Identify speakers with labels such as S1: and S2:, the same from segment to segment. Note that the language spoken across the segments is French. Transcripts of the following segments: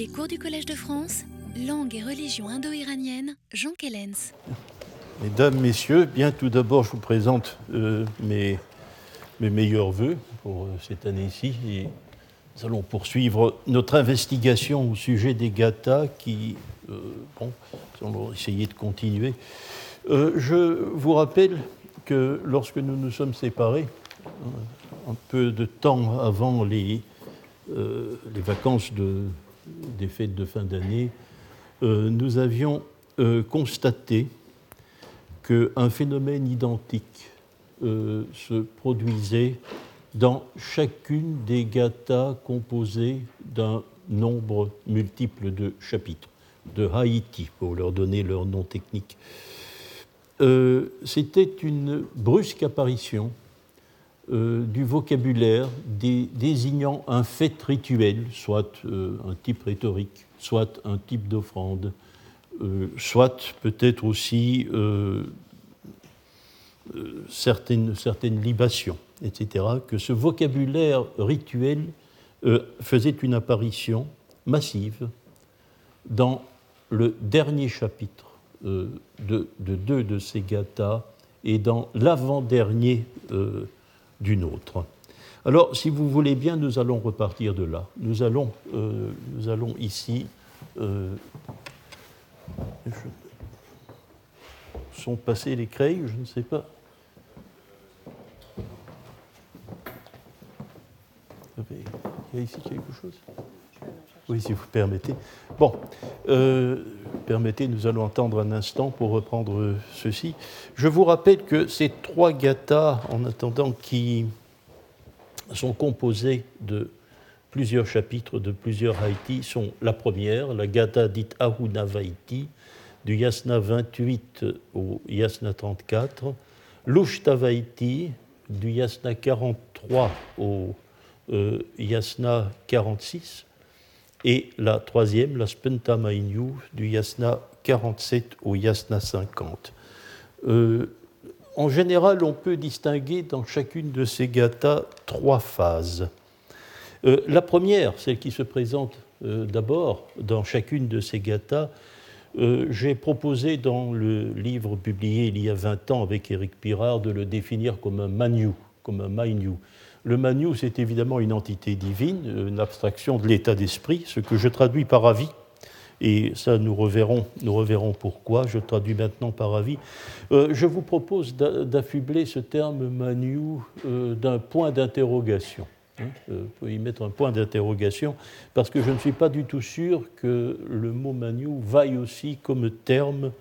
S1: Les cours du Collège de France, langue et religion indo-iranienne, Jean Kellens.
S2: Mesdames, Messieurs, bien tout d'abord, je vous présente euh, mes, mes meilleurs voeux pour euh, cette année-ci. Nous allons poursuivre notre investigation au sujet des gathas qui, euh, bon, nous allons essayer de continuer. Je vous rappelle que lorsque nous nous sommes séparés, un peu de temps avant les, les vacances de, des fêtes de fin d'année, euh, nous avions euh, constaté qu'un phénomène identique euh, se produisait dans chacune des gathas composées d'un nombre multiple de chapitres, de Haïti, pour leur donner leur nom technique. C'était une brusque apparition euh, du vocabulaire dé- désignant un fait rituel, soit euh, un type rhétorique, soit un type d'offrande, euh, soit peut-être aussi certaines, libations, etc., que ce vocabulaire rituel faisait une apparition massive dans le dernier chapitre de, de deux de ces gathas et dans l'avant-dernier euh, d'une autre. Alors, si vous voulez bien, nous allons repartir de là. Nous allons, euh, nous allons ici. euh, sont passés les crayons, je ne sais pas. Il y a ici quelque chose? Oui, si vous permettez. Bon, euh, permettez, nous allons attendre un instant pour reprendre ceci. Je vous rappelle que ces trois gathas, en attendant, qui sont composés de plusieurs chapitres, de plusieurs Haïti, sont la première, la gatha dite Ahuna Vaiti, du Yasna 28 au Yasna 34, l'Ushta Vaiti, du Yasna 43 au euh, Yasna 46, et la troisième, la Spenta Mainyu, du Yasna 47 au Yasna 50. Euh, en général, on peut distinguer dans chacune de ces gathas trois phases. Euh, la première, celle qui se présente euh, d'abord dans chacune de ces gathas, j'ai proposé dans le livre publié il y a 20 ans avec Éric Pirard de le définir comme un manu, comme un mainyu. Le manu, c'est évidemment une entité divine, une abstraction de l'état d'esprit, ce que je traduis par avis. Et ça, nous reverrons, pourquoi. Je traduis maintenant par avis. Euh, je vous propose d'a- d'affubler ce terme manu euh, d'un point d'interrogation. Hein, euh, y mettre un point d'interrogation, parce que je ne suis pas du tout sûr que le mot manu vaille aussi comme terme,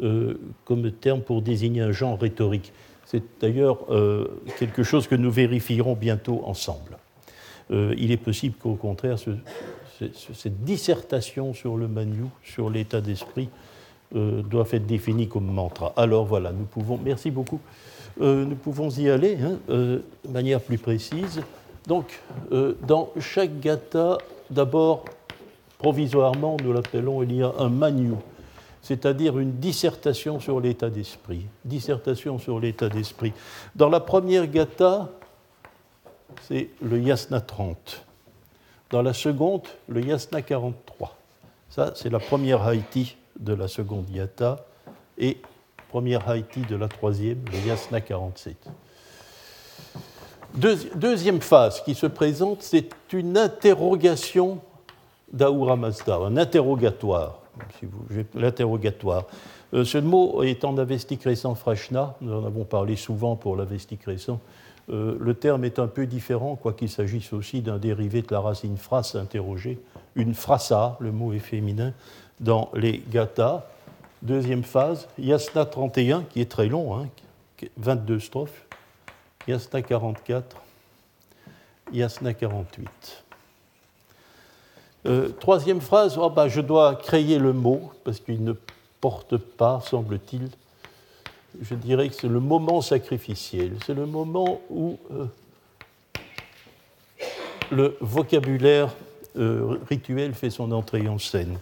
S2: euh, comme terme pour désigner un genre rhétorique. C'est d'ailleurs euh, quelque chose que nous vérifierons bientôt ensemble. Euh, il est possible qu'au contraire, ce- ce- ce- cette dissertation sur le manu, sur l'état d'esprit, euh, doit être définie comme mantra. Alors voilà, nous pouvons, merci beaucoup, Euh, nous pouvons y aller hein, de manière plus précise. Donc, dans chaque gatha, d'abord, provisoirement, nous l'appelons, il y a un manu, c'est-à-dire une dissertation sur l'état d'esprit. Dissertation sur l'état d'esprit. Dans la première gatha, c'est le yasna 30. Dans la seconde, le yasna 43. Ça, c'est la première Haïti de la seconde yata et première Haïti de la troisième, le yasna 47. Deuxi- deuxième phase qui se présente, c'est une interrogation d'Ahura Mazda, un interrogatoire. L'interrogatoire. Euh, ce mot en avestique récent frashna, nous en avons parlé souvent pour l'avestique récent. Euh, le terme est un peu différent, quoiqu'il s'agisse aussi d'un dérivé de la racine phrase interrogée, une frasa, le mot est féminin, dans les gathas. Deuxième phase, Yasna 31, qui est très long, hein, 22 strophes, Yasna 44, Yasna 48. Euh, troisième phrase, oh, bah, je dois créer le mot, parce qu'il ne porte pas, semble-t-il, je dirais que c'est le moment sacrificiel. C'est le moment où euh, le vocabulaire euh, rituel fait son entrée en scène.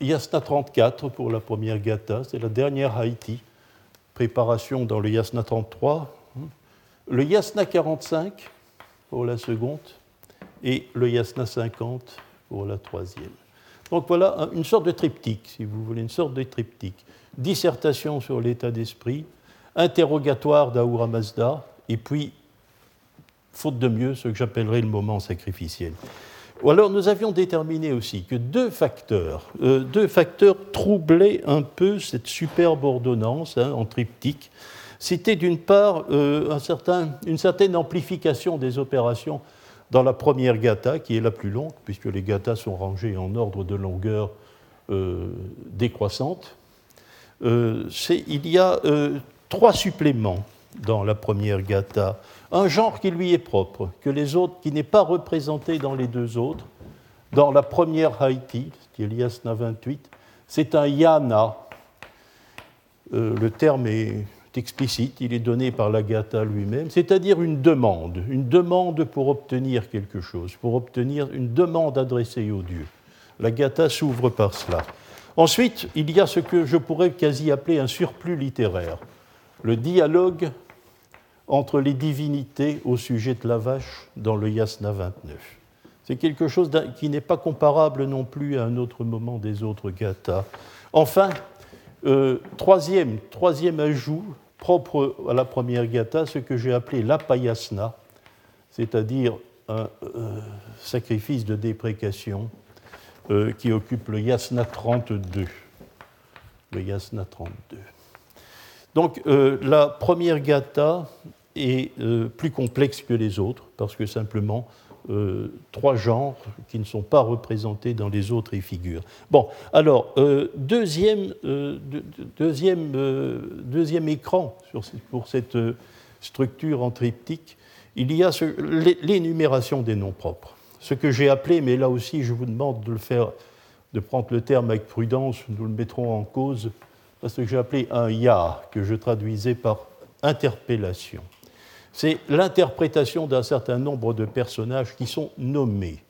S2: Yasna 34 pour la première gatha, c'est la dernière Haïti. Préparation dans le Yasna 33. Le Yasna 45 pour la seconde et le Yasna 50 pour la troisième. Donc voilà une sorte de triptyque, si vous voulez, une sorte de triptyque. Dissertation sur l'état d'esprit, interrogatoire d'Ahura Mazda, et puis, faute de mieux, ce que j'appellerais le moment sacrificiel. Ou alors nous avions déterminé aussi que deux facteurs, euh, deux facteurs troublaient un peu cette superbe ordonnance hein, en triptyque. C'était d'une part euh, un certain, une certaine amplification des opérations dans la première gata, qui est la plus longue, puisque les gathas sont rangées en ordre de longueur euh, décroissante. il y a trois suppléments dans la première gata un genre qui lui est propre, que les autres, qui n'est pas représenté dans les deux autres. Dans la première Haïti, qui est l'Iasna 28, c'est un yana. Euh, le terme est explicite, il est donné par l'Agata lui-même, c'est-à-dire une demande, une demande pour obtenir quelque chose, pour obtenir une demande adressée au Dieu. L'Agata s'ouvre par cela. Ensuite, il y a ce que je pourrais quasi appeler un surplus littéraire, le dialogue entre les divinités au sujet de la vache dans le Yasna 29. C'est quelque chose qui n'est pas comparable non plus à un autre moment des autres gathas. Enfin, euh, troisième, troisième ajout propre à la première gatha, ce que j'ai appelé l'apayasna, c'est-à-dire un euh, sacrifice de déprécation euh, qui occupe le yasna 32. Le yasna 32. Donc euh, la première gata est plus complexe que les autres, parce que simplement euh, trois genres qui ne sont pas représentés dans les autres y figurent. Bon, alors, deuxième, deuxième, deuxième, écran pour cette structure en triptyque, il y a l'énumération des noms propres. Ce que j'ai appelé, mais là aussi je vous demande de le faire, de prendre le terme avec prudence, nous le mettrons en cause, ce que j'ai appelé un ya, que je traduisais par interpellation. C'est l'interprétation d'un certain nombre de personnages qui sont nommés,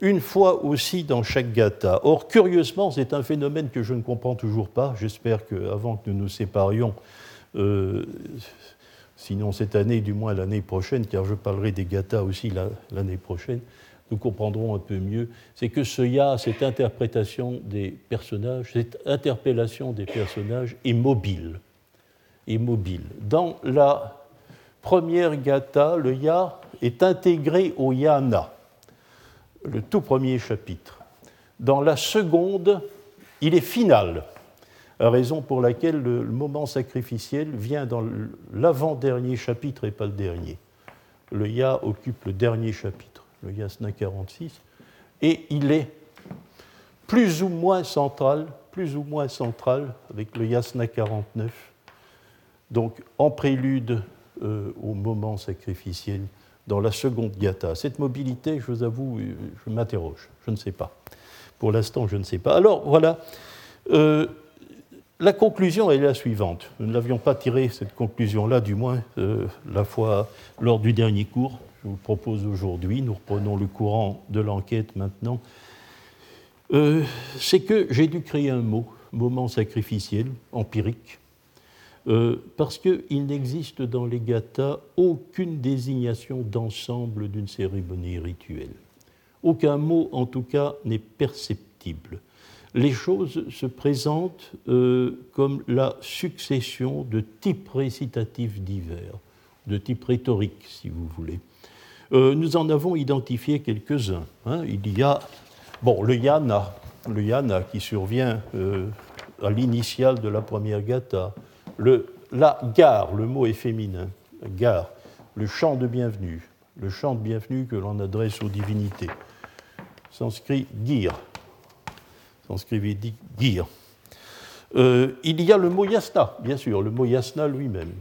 S2: une fois aussi dans chaque gata. Or, curieusement, c'est un phénomène que je ne comprends toujours pas. J'espère qu'avant que nous nous séparions, euh, sinon cette année, du moins l'année prochaine, car je parlerai des gathas aussi l'année prochaine, nous comprendrons un peu mieux, c'est que ce ya, cette interprétation des personnages, cette interpellation des personnages est mobile. Dans la première gata, le ya est intégré au yana, le tout premier chapitre. Dans la seconde, il est final, raison pour laquelle le moment sacrificiel vient dans l'avant-dernier chapitre et pas le dernier. Le ya occupe le dernier chapitre le Yasna 46, et il est plus ou moins central, plus ou moins central avec le Yasna 49, donc en prélude au moment sacrificiel dans la seconde gata. Cette mobilité, je vous avoue, euh, je m'interroge, je ne sais pas. Pour l'instant, je ne sais pas. Alors voilà, euh, la conclusion est la suivante. Nous n'avions pas tiré cette conclusion-là, du moins la fois lors du dernier cours je vous propose aujourd'hui, nous reprenons le courant de l'enquête maintenant, euh, c'est que j'ai dû créer un mot, moment sacrificiel, empirique, euh, parce qu'il n'existe dans les gathas aucune désignation d'ensemble d'une cérémonie rituelle. Aucun mot, en tout cas, n'est perceptible. Les choses se présentent euh, comme la succession de types récitatifs divers, de type rhétorique, si vous voulez. Euh, nous en avons identifié quelques-uns. Hein. Il y a bon, le yana, le yana qui survient euh, à l'initiale de la première gata, le, la gare, le mot est féminin, gare, le chant de bienvenue, le chant de bienvenue que l'on adresse aux divinités. Sanskrit gir, sanskrit védique gir. Euh, il y a le mot yasna, bien sûr, le mot yasna lui-même,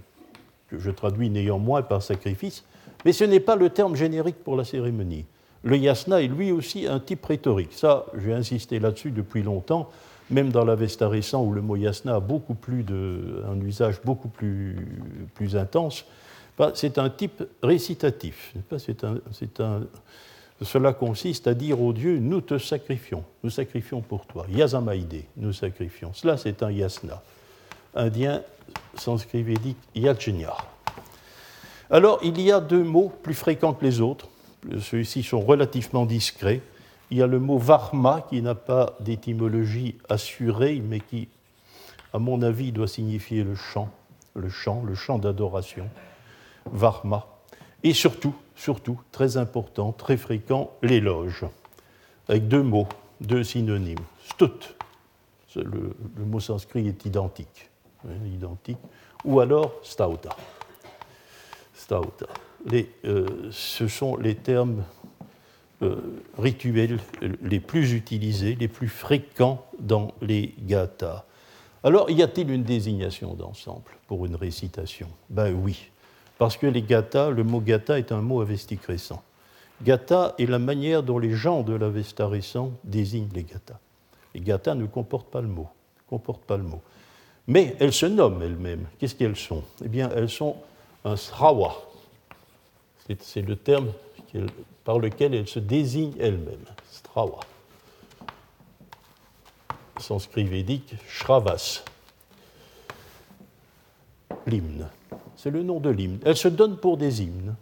S2: que je traduis néanmoins par sacrifice, mais ce n'est pas le terme générique pour la cérémonie. Le yasna est lui aussi un type rhétorique. Ça, j'ai insisté là-dessus depuis longtemps, même dans l'Avesta récent où le mot yasna a beaucoup plus de, un usage beaucoup plus, intense. Bah, c'est un type récitatif. Cela consiste à dire au Dieu Nous te sacrifions, nous sacrifions pour toi. Yasamaide, nous sacrifions. Cela, c'est un yasna. Indien, sanskrit védique, yajna. Alors, il y a deux mots plus fréquents que les autres. Ceux-ci sont relativement discrets. Il y a le mot varma qui n'a pas d'étymologie assurée, mais qui, à mon avis, doit signifier le chant, le chant, le chant d'adoration. Varma. Et surtout, surtout, très important, très fréquent, l'éloge, avec deux mots, deux synonymes. Stut, le, mot sanskrit est identique, hein, identique, ou alors stauta. Stauta. Euh, ce sont les termes rituels les plus utilisés, les plus fréquents dans les gathas. Alors, y a-t-il une désignation d'ensemble pour une récitation? Ben oui, parce que les gathas, le mot gatha est un mot avestique récent. Gatha est la manière dont les gens de l'Avesta récent désignent les gathas. Les gathas ne comportent pas le mot, comportent pas le mot. Mais elles se nomment elles-mêmes. Qu'est-ce qu'elles sont? Eh bien, elles sont un srawa. C'est le terme par lequel elles se désignent elles-mêmes. Strawa. Sanskrit védique, Shravas. L'hymne. C'est le nom de l'hymne. Elles se donnent pour des hymnes.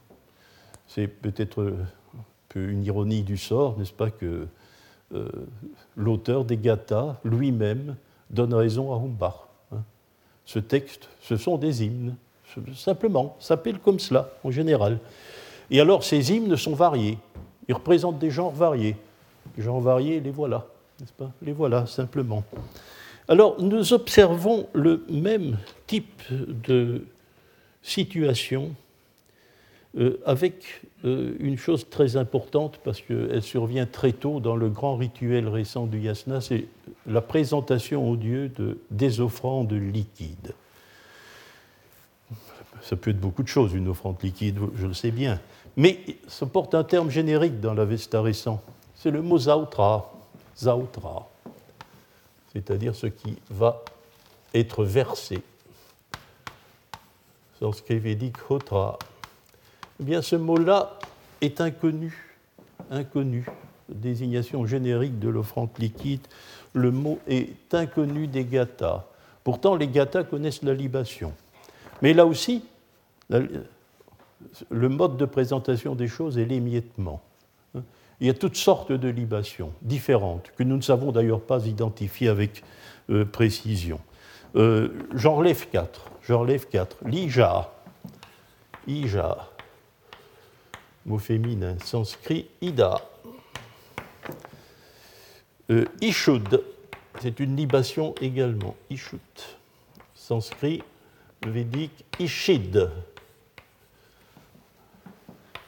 S2: C'est peut-être peu une ironie du sort, n'est-ce pas, que euh, l'auteur des Gathas lui-même donne raison à Humbach. Hein. Ce texte, ce sont des hymnes, simplement, s'appelle comme cela en général. Et alors ces hymnes sont variés, ils représentent des genres variés. Genres variés, les voilà, n'est-ce pas? Les voilà, simplement. Alors nous observons le même type de situation euh, avec euh, une chose très importante, parce qu'elle survient très tôt dans le grand rituel récent du yasna, c'est la présentation au Dieu de, des offrandes liquides. Ça peut être beaucoup de choses, une offrande liquide, je le sais bien. Mais ça porte un terme générique dans l'Avesta récent. C'est le mot zautra. Zautra. C'est-à-dire ce qui va être versé. Sanskrit védique hotra eh bien ce mot-là est inconnu, inconnu, désignation générique de l'offrande liquide. Le mot est inconnu des gathas. Pourtant, les gathas connaissent la libation. Mais là aussi, le mode de présentation des choses est l'émiettement. Il y a toutes sortes de libations différentes, que nous ne savons d'ailleurs pas identifier avec euh, précision. Euh, J'en relève quatre. J'en relève quatre. L'ija. Ija mot féminin sanskrit, ida. Euh, ishud, c'est une libation également, ishut. Sanskrit, védique, ishid.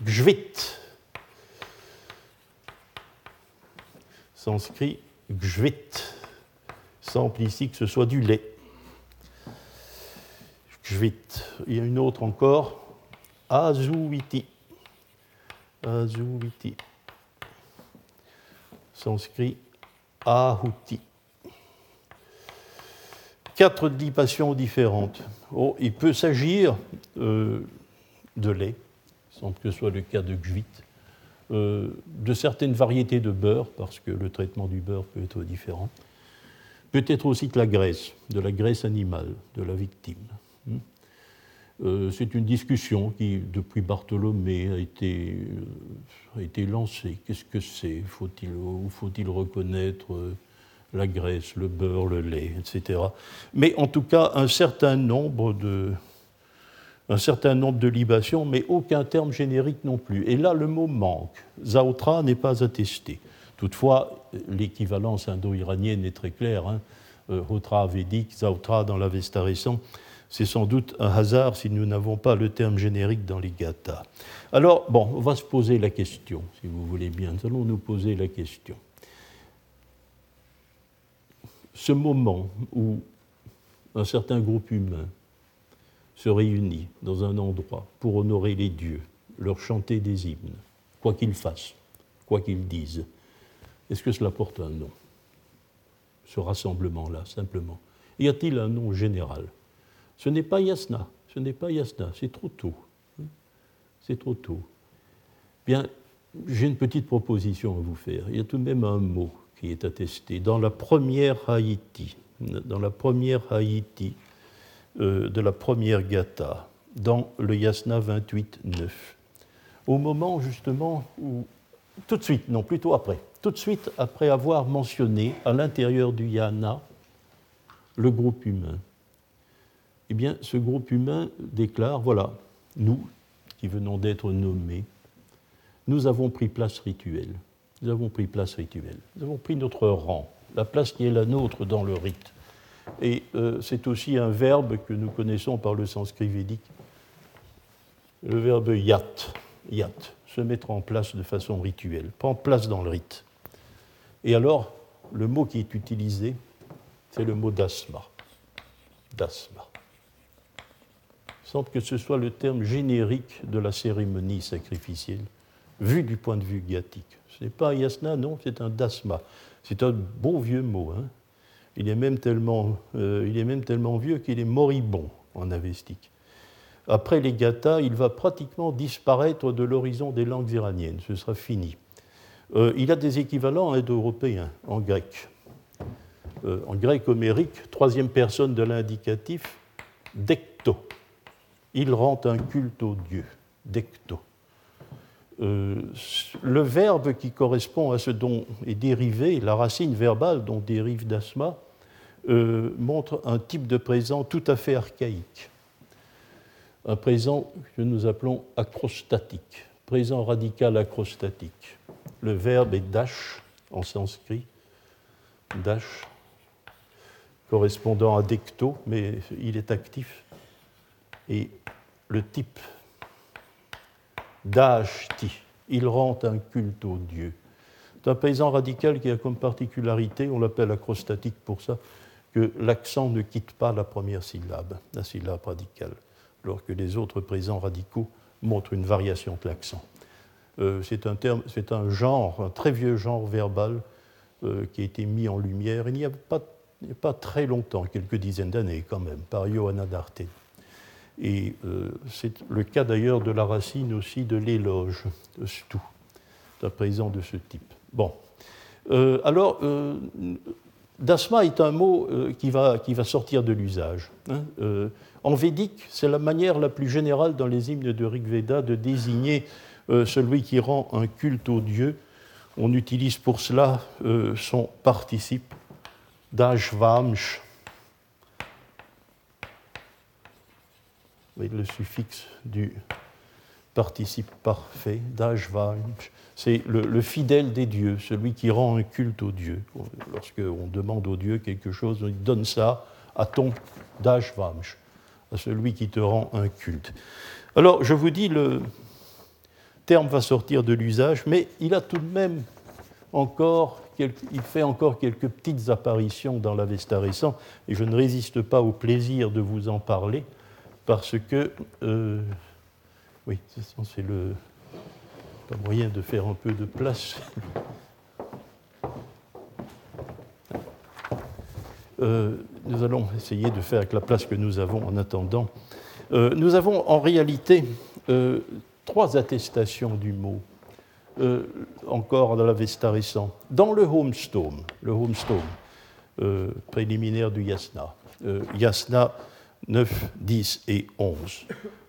S2: Gvit. Sanskrit, gvit. Semble ici que ce soit du lait. Gvit. Il y a une autre encore, azuviti. Azuviti. Sanskrit Ahuti. Quatre libations différentes. Oh, il peut s'agir euh, de lait, que ce soit le cas de gvit, euh, de certaines variétés de beurre, parce que le traitement du beurre peut être différent. Peut-être aussi de la graisse, de la graisse animale, de la victime. Hmm. Euh, c'est une discussion qui, depuis Bartholomé, a été, euh, lancée. Qu'est-ce que c'est? Faut-il faut reconnaître la graisse, le beurre, le lait, etc. Mais en tout cas, un certain nombre de, un certain nombre de libations, mais aucun terme générique non plus. Et là, le mot manque. Zautra n'est pas attesté. Toutefois, l'équivalence indo-iranienne est très claire. Hein. Hotra védique, Zautra dans l'Avesta récent c'est sans doute un hasard si nous n'avons pas le terme générique dans les gathas. Alors, bon, on va se poser la question, si vous voulez bien. Nous allons nous poser la question. Ce moment où un certain groupe humain se réunit dans un endroit pour honorer les dieux, leur chanter des hymnes, quoi qu'ils fassent, quoi qu'ils disent, est-ce que cela porte un nom Ce rassemblement-là, simplement? Y a-t-il un nom général? Ce n'est pas yasna, ce n'est pas yasna, c'est trop tôt. C'est trop tôt. Bien, j'ai une petite proposition à vous faire. Il y a tout de même un mot qui est attesté. Dans la première Haïti, dans la première Haïti euh, de la première Gata, dans le Yasna 28.9, au moment justement où, tout de suite, non, plutôt après, tout de suite après avoir mentionné à l'intérieur du yana le groupe humain. Eh bien, ce groupe humain déclare, voilà, nous, qui venons d'être nommés, nous avons pris place rituelle. Nous avons pris place rituelle. Nous avons pris notre rang, la place qui est la nôtre dans le rite. Et euh, c'est aussi un verbe que nous connaissons par le sanskrit védique, le verbe yat, yat, se mettre en place de façon rituelle, prendre place dans le rite. Et alors, le mot qui est utilisé, c'est le mot dasma. Dasma. Il semble que ce soit le terme générique de la cérémonie sacrificielle, vu du point de vue ghattique. Ce n'est pas un yasna, non, c'est un dasma. C'est un beau vieux mot. Hein. Il, est même tellement, euh, il est même tellement vieux qu'il est moribond en avestique. Après les gathas, il va pratiquement disparaître de l'horizon des langues iraniennes. Ce sera fini. Euh, il a des équivalents indo-européens en grec. Euh, en grec homérique, troisième personne de l'indicatif, decto. Il rend un culte au Dieu, decto. Euh, le verbe qui correspond à ce dont est dérivé, la racine verbale dont dérive d'asma, montre un type de présent tout à fait archaïque un présent que nous appelons acrostatique, présent radical acrostatique. Le verbe est dash en sanskrit, dash, correspondant à decto, mais il est actif. Et le type dashti, il rend un culte au Dieu. C'est un présent radical qui a comme particularité, on l'appelle acrostatique pour ça, que l'accent ne quitte pas la première syllabe, la syllabe radicale alors que les autres présents radicaux montrent une variation de l'accent. Euh, c'est un, genre, un très vieux genre verbal euh, qui a été mis en lumière il n'y a pas très longtemps, quelques dizaines d'années quand même, par Johanna d'Arte. Et euh, c'est le cas d'ailleurs de la racine aussi de l'éloge, de stu, d'un présent de ce type. Bon. alors, dasma est un mot qui va, qui, va, sortir de l'usage. Hein, en védique, c'est la manière la plus générale dans les hymnes de Rig Veda de désigner euh, celui qui rend un culte au Dieu. On utilise pour cela euh, son participe d'ashvamsh, le suffixe du participe parfait, d'ashvamsh. C'est le, le, fidèle des dieux, celui qui rend un culte au Dieu. Lorsqu'on demande au Dieu quelque chose, on donne ça à ton d'ashvamsh à celui qui te rend un culte. Alors, je vous dis, le terme va sortir de l'usage, mais il a tout de même encore, il fait encore quelques petites apparitions dans l'Avesta récent, et je ne résiste pas au plaisir de vous en parler, parce que, euh, oui, c'est le moyen de faire un peu de place. Euh, nous allons essayer de faire avec la place que nous avons en attendant. Euh, nous avons en réalité trois attestations du mot, encore dans l'Avesta récent. Dans le Homestone, le Homestone, préliminaire du Yasna, Yasna 9, 10 et 11.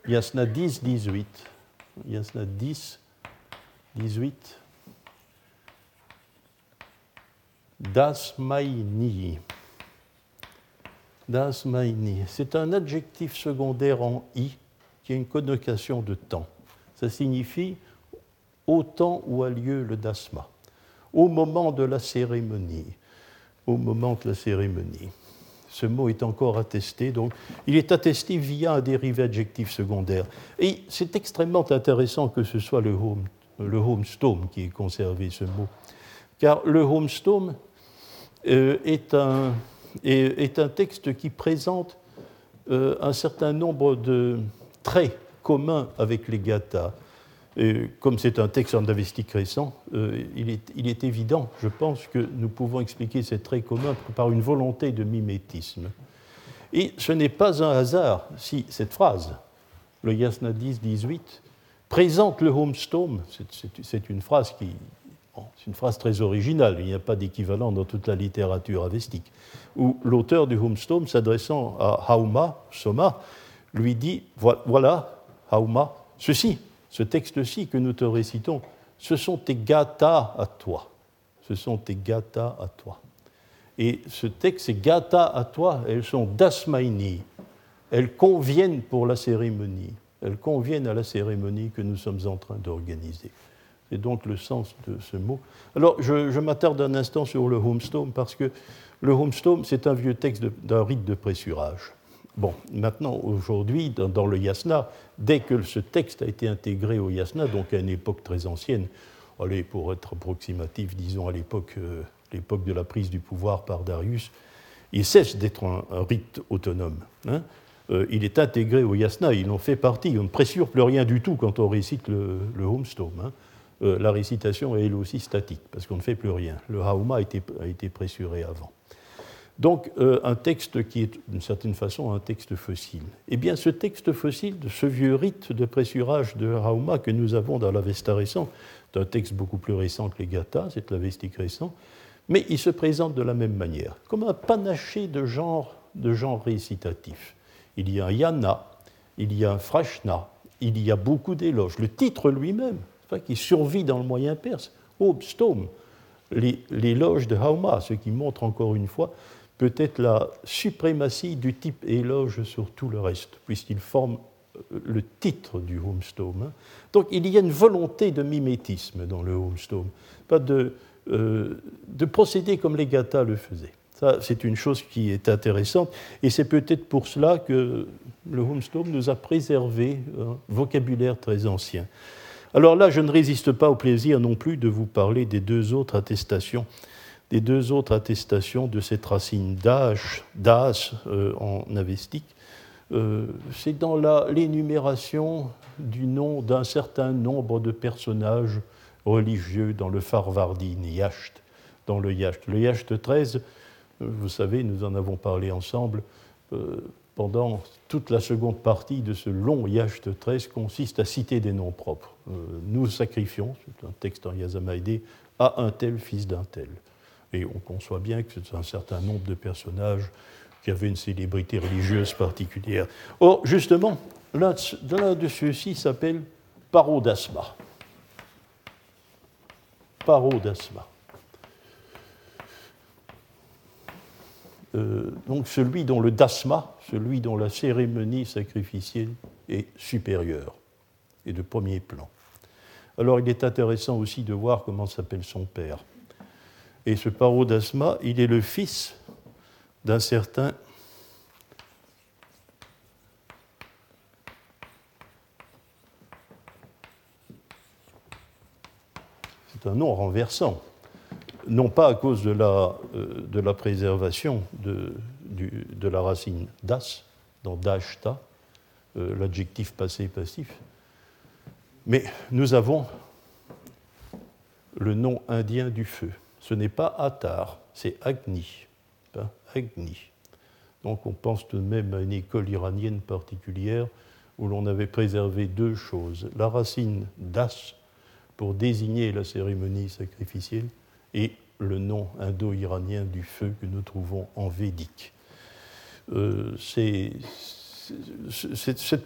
S2: Yasna 10, 18. Yasna 10, 18. Dasmaini. C'est un adjectif secondaire en i qui a une connotation de temps. Ça signifie au temps où a lieu le dasma, au moment de la cérémonie, au moment de la cérémonie. Ce mot est encore attesté, donc il est attesté via un dérivé adjectif secondaire. Et c'est extrêmement intéressant que ce soit le, home, le homestone qui ait conservé ce mot, car le homestone euh, est un, est un texte qui présente euh, un certain nombre de traits communs avec les gathas. Comme c'est un texte en avestique récent, euh, il, est, évident, je pense, que nous pouvons expliquer ces traits communs par une volonté de mimétisme. Et ce n'est pas un hasard si cette phrase, le Yasna 10, 18, présente le homestone, c'est une phrase qui c'est une phrase très originale, il n'y a pas d'équivalent dans toute la littérature avestique, où l'auteur du Homestone, s'adressant à Hauma, Soma, lui dit Voilà, Hauma, ceci, ce texte-ci que nous te récitons, ce sont tes gathas à toi. ce sont tes gata à toi. Et ce texte, ces gata à toi, elles sont dasmaini, elles conviennent pour la cérémonie, elles conviennent à la cérémonie que nous sommes en train d'organiser. C'est donc le sens de ce mot. Alors, je, m'attarde un instant sur le homestone parce que le homestone, c'est un vieux texte d'un rite de pressurage. Bon, maintenant, aujourd'hui, dans, le yasna, dès que ce texte a été intégré au yasna, donc à une époque très ancienne, allez, pour être approximatif, disons à l'époque euh, de la prise du pouvoir par Darius, il cesse d'être un, rite autonome. Hein. Euh, il est intégré au yasna, ils en fait partie. On ne pressure plus rien du tout quand on récite le, le. Hein. Euh, la récitation est elle aussi statique, parce qu'on ne fait plus rien. Le hauma a été pressuré avant. Donc euh, un texte qui est d'une certaine façon un texte fossile. Eh bien ce texte fossile, ce vieux rite de pressurage de Hauma que nous avons dans l'Avesta récent, c'est un texte beaucoup plus récent que les Gathas, c'est l'Avestique récent, mais il se présente de la même manière, comme un panaché de genres de genre récitatifs. Il y a un yana, il y a un frashna, il y a beaucoup d'éloges. Le titre lui-même, qui survit dans le moyen perse, Obstom, l'éloge de Hauma, ce qui montre encore une fois peut-être la suprématie du type éloge sur tout le reste, puisqu'il forme euh, le titre du Homestome. Hein. Donc il y a une volonté de mimétisme dans le Homestome, pas de, euh, de procéder comme les Gathas le faisaient. Ça, c'est une chose qui est intéressante, et c'est peut-être pour cela que le Homestome nous a préservé un vocabulaire très ancien. Alors là, je ne résiste pas au plaisir non plus de vous parler des deux autres attestations, des deux autres attestations de cette racine d'âge, d'as euh, en avestique. Euh, c'est dans l'énumération du nom d'un certain nombre de personnages religieux dans le Farvardin Yacht, dans le Yacht. Le Yacht 13, euh, vous savez, nous en avons parlé ensemble, pendant toute la seconde partie de ce long Yacht 13 consiste à citer des noms propres. Euh, nous sacrifions, c'est un texte en Yazamaïdé, à un tel fils d'un tel. Et on conçoit bien que c'est un certain nombre de personnages qui avaient une célébrité religieuse particulière. Or, justement, l'un de ceux-ci s'appelle Parodasma. Parodasma. Euh, donc celui dont le dasma, celui dont la cérémonie sacrificielle est supérieure et de premier plan. Alors il est intéressant aussi de voir comment s'appelle son père. Et ce parodasma, il est le fils d'un certain C'est un nom renversant non pas à cause de la, euh, de la préservation de, de, la racine das, dans dashta, euh, l'adjectif passé passif, mais nous avons le nom indien du feu. Ce n'est pas Atar, c'est Agni. Agni. Donc on pense tout de même à une école iranienne particulière où l'on avait préservé deux choses. La racine das pour désigner la cérémonie sacrificielle et le nom indo-iranien du feu que nous trouvons en védique. Euh, cette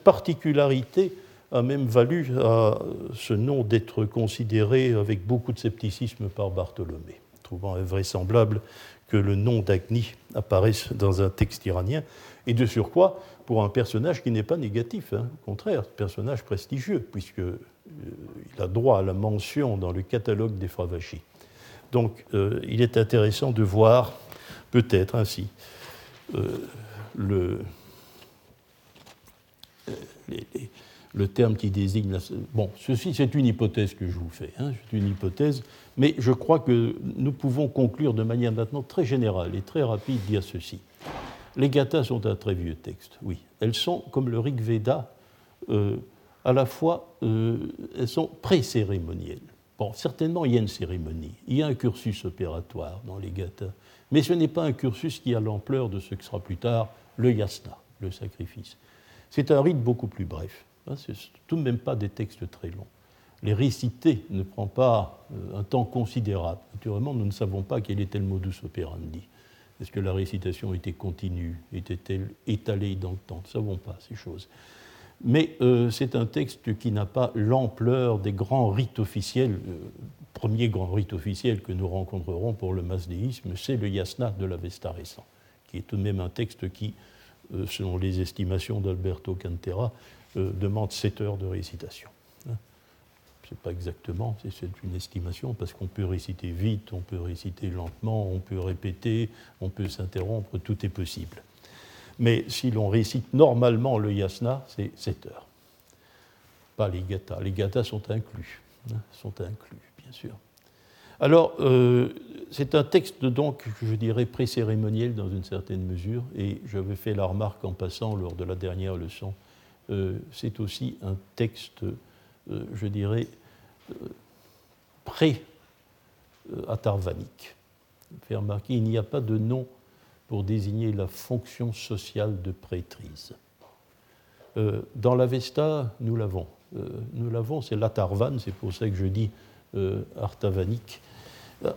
S2: particularité a même valu à ce nom d'être considéré avec beaucoup de scepticisme par Bartholomé, trouvant invraisemblable que le nom d'Agni apparaisse dans un texte iranien, et de surcroît pour un personnage qui n'est pas négatif, hein. au contraire, personnage prestigieux, puisqu'il euh, a droit à la mention dans le catalogue des Fravachis. Donc euh, il est intéressant de voir peut-être ainsi euh, le, le terme qui désigne... La... Bon, ceci c'est une hypothèse que je vous fais, hein, c'est une hypothèse, mais je crois que nous pouvons conclure de manière maintenant très générale et très rapide dire ceci. Les Gathas sont un très vieux texte, oui. Elles sont, comme le Rig Veda, euh, à la fois, elles sont pré-cérémonielles. Bon, certainement, il y a une cérémonie, il y a un cursus opératoire dans les gathas, mais ce n'est pas un cursus qui a l'ampleur de ce que sera plus tard le yasna, le sacrifice. C'est un rite beaucoup plus bref. Hein, ce n'est tout de même pas des textes très longs. Les réciter ne prend pas euh, un temps considérable. Naturellement, nous ne savons pas quel était le modus operandi. Est-ce que la récitation était continue Était-elle étalée dans le temps? Nous ne savons pas ces choses. mais euh, c'est un texte qui n'a pas l'ampleur des grands rites officiels. Le euh, premier grand rite officiel que nous rencontrerons pour le masdéisme, c'est le Yasna de l'Avesta récent, qui est tout de même un texte qui, selon les estimations d'Alberto Cantera, demande 7 heures de récitation. Hein. Ce n'est pas exactement, c'est une estimation, parce qu'on peut réciter vite, on peut réciter lentement, on peut répéter, on peut s'interrompre, tout est possible. Mais si l'on récite normalement le yasna, c'est 7 heures. Pas les gathas. Les gathas sont inclus. Hein, sont inclus, bien sûr. Alors, euh, c'est un texte donc, je dirais, pré-cérémoniel dans une certaine mesure, et j'avais fait la remarque en passant lors de la dernière leçon, euh, c'est aussi un texte, euh, je dirais, pré-atarvanique. Fait remarquer, il n'y a pas de nom pour désigner la fonction sociale de prêtrise. Euh, dans l'Avesta, nous l'avons. Euh, nous l'avons, c'est l'Atarvan, c'est pour ça que je dis euh, artavanique,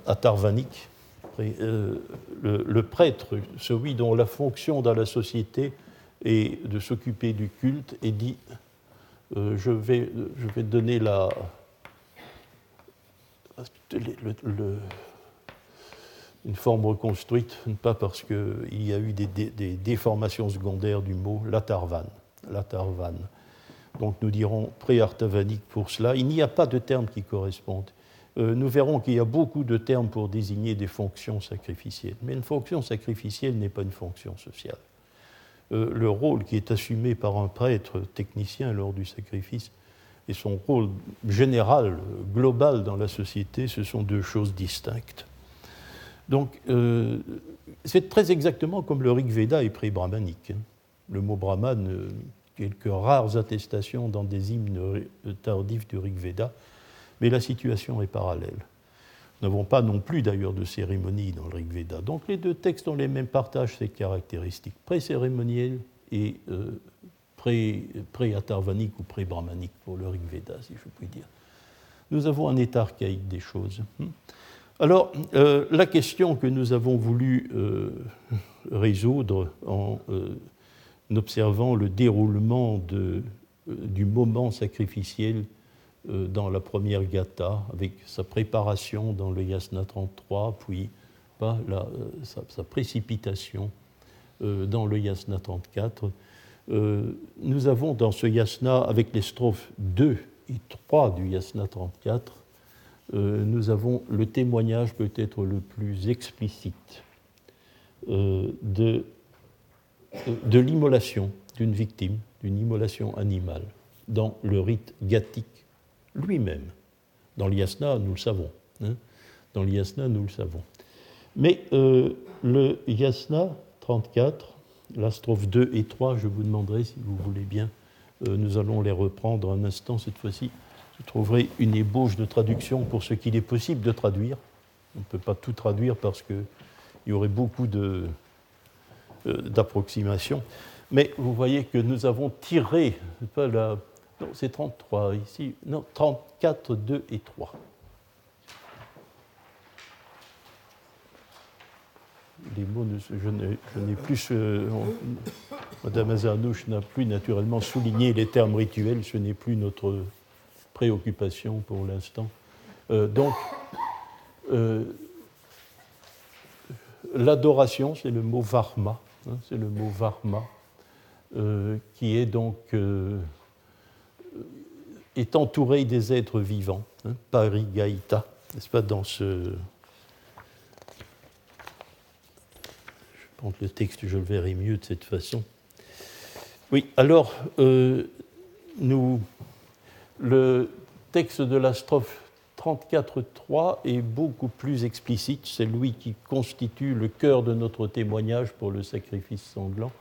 S2: atarvanique. Le, prêtre, celui dont la fonction dans la société est de s'occuper du culte, et dit je, vais, je vais donner la, une forme reconstruite, pas parce qu'il y a eu des, déformations secondaires du mot latarvan. latarvan. Donc nous dirons pré-artavanique pour cela. Il n'y a pas de termes qui correspondent. Euh, nous verrons qu'il y a beaucoup de termes pour désigner des fonctions sacrificielles. Mais une fonction sacrificielle n'est pas une fonction sociale. Euh, le rôle qui est assumé par un prêtre technicien lors du sacrifice et son rôle général, global dans la société, ce sont deux choses distinctes. Donc, euh, c'est très exactement comme le Rig Veda est pré-brahmanique. Hein. Le mot brahman, euh, quelques rares attestations dans des hymnes tardifs du Rig Veda, mais la situation est parallèle. Nous n'avons pas non plus d'ailleurs de cérémonie dans le Rig Veda. Donc les deux textes ont les mêmes partages ces caractéristiques, pré-cérémoniel et euh, pré-atarvanique ou pré-brahmanique pour le Rig Veda, si je puis dire. Nous avons un état archaïque des choses. Alors, euh, la question que nous avons voulu euh, résoudre en observant le déroulement du moment sacrificiel dans la première gata, avec sa préparation dans le yasna 33, puis pas sa, précipitation dans le yasna 34, nous avons dans ce yasna, avec les strophes 2 et 3 du yasna 34, euh, nous avons le témoignage peut-être le plus explicite euh, de, de l'immolation d'une victime, d'une immolation animale, dans le rite gathique lui-même. Dans l'Yasna, nous le savons. Hein. dans l'Yasna, nous le savons. Mais euh, le Yasna 34, la strophe 2 et 3, je vous demanderai si vous voulez bien, nous allons les reprendre un instant cette fois-ci vous trouverez une ébauche de traduction pour ce qu'il est possible de traduire. On ne peut pas tout traduire parce qu'il y aurait beaucoup euh, d'approximations. Mais vous voyez que nous avons tiré, non, c'est 33 ici, non, 34, 2 et 3. Les mots, je n'ai plus, Madame Azarnouche n'a plus naturellement souligné les termes rituels, ce n'est plus notre préoccupation pour l'instant. Euh, donc, euh, l'adoration, c'est le mot varma, hein, c'est le mot varma, euh, qui est donc est entouré des êtres vivants, hein, parigaïta, n'est-ce pas, dans ce. Je pense que le texte, je le verrai mieux de cette façon. Oui, alors, nous le texte de la strophe 34.3 est beaucoup plus explicite. C'est lui qui constitue le cœur de notre témoignage pour le sacrifice sanglant,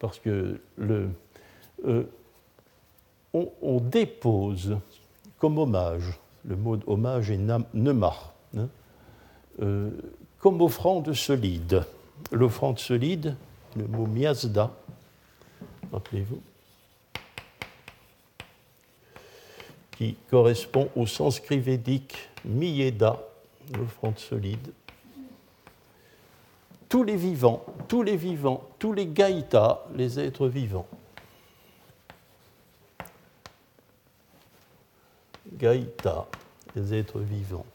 S2: parce que le, euh, on, dépose comme hommage, le mot hommage est nemar, hein, euh, comme offrande solide. L'offrande solide, le mot miasda, rappelez-vous, qui correspond au sanskrit védique Miyeda, l'offrande solide. Tous les vivants, tous les vivants, tous les gaïtas, les êtres vivants, Gaïta, les êtres vivants.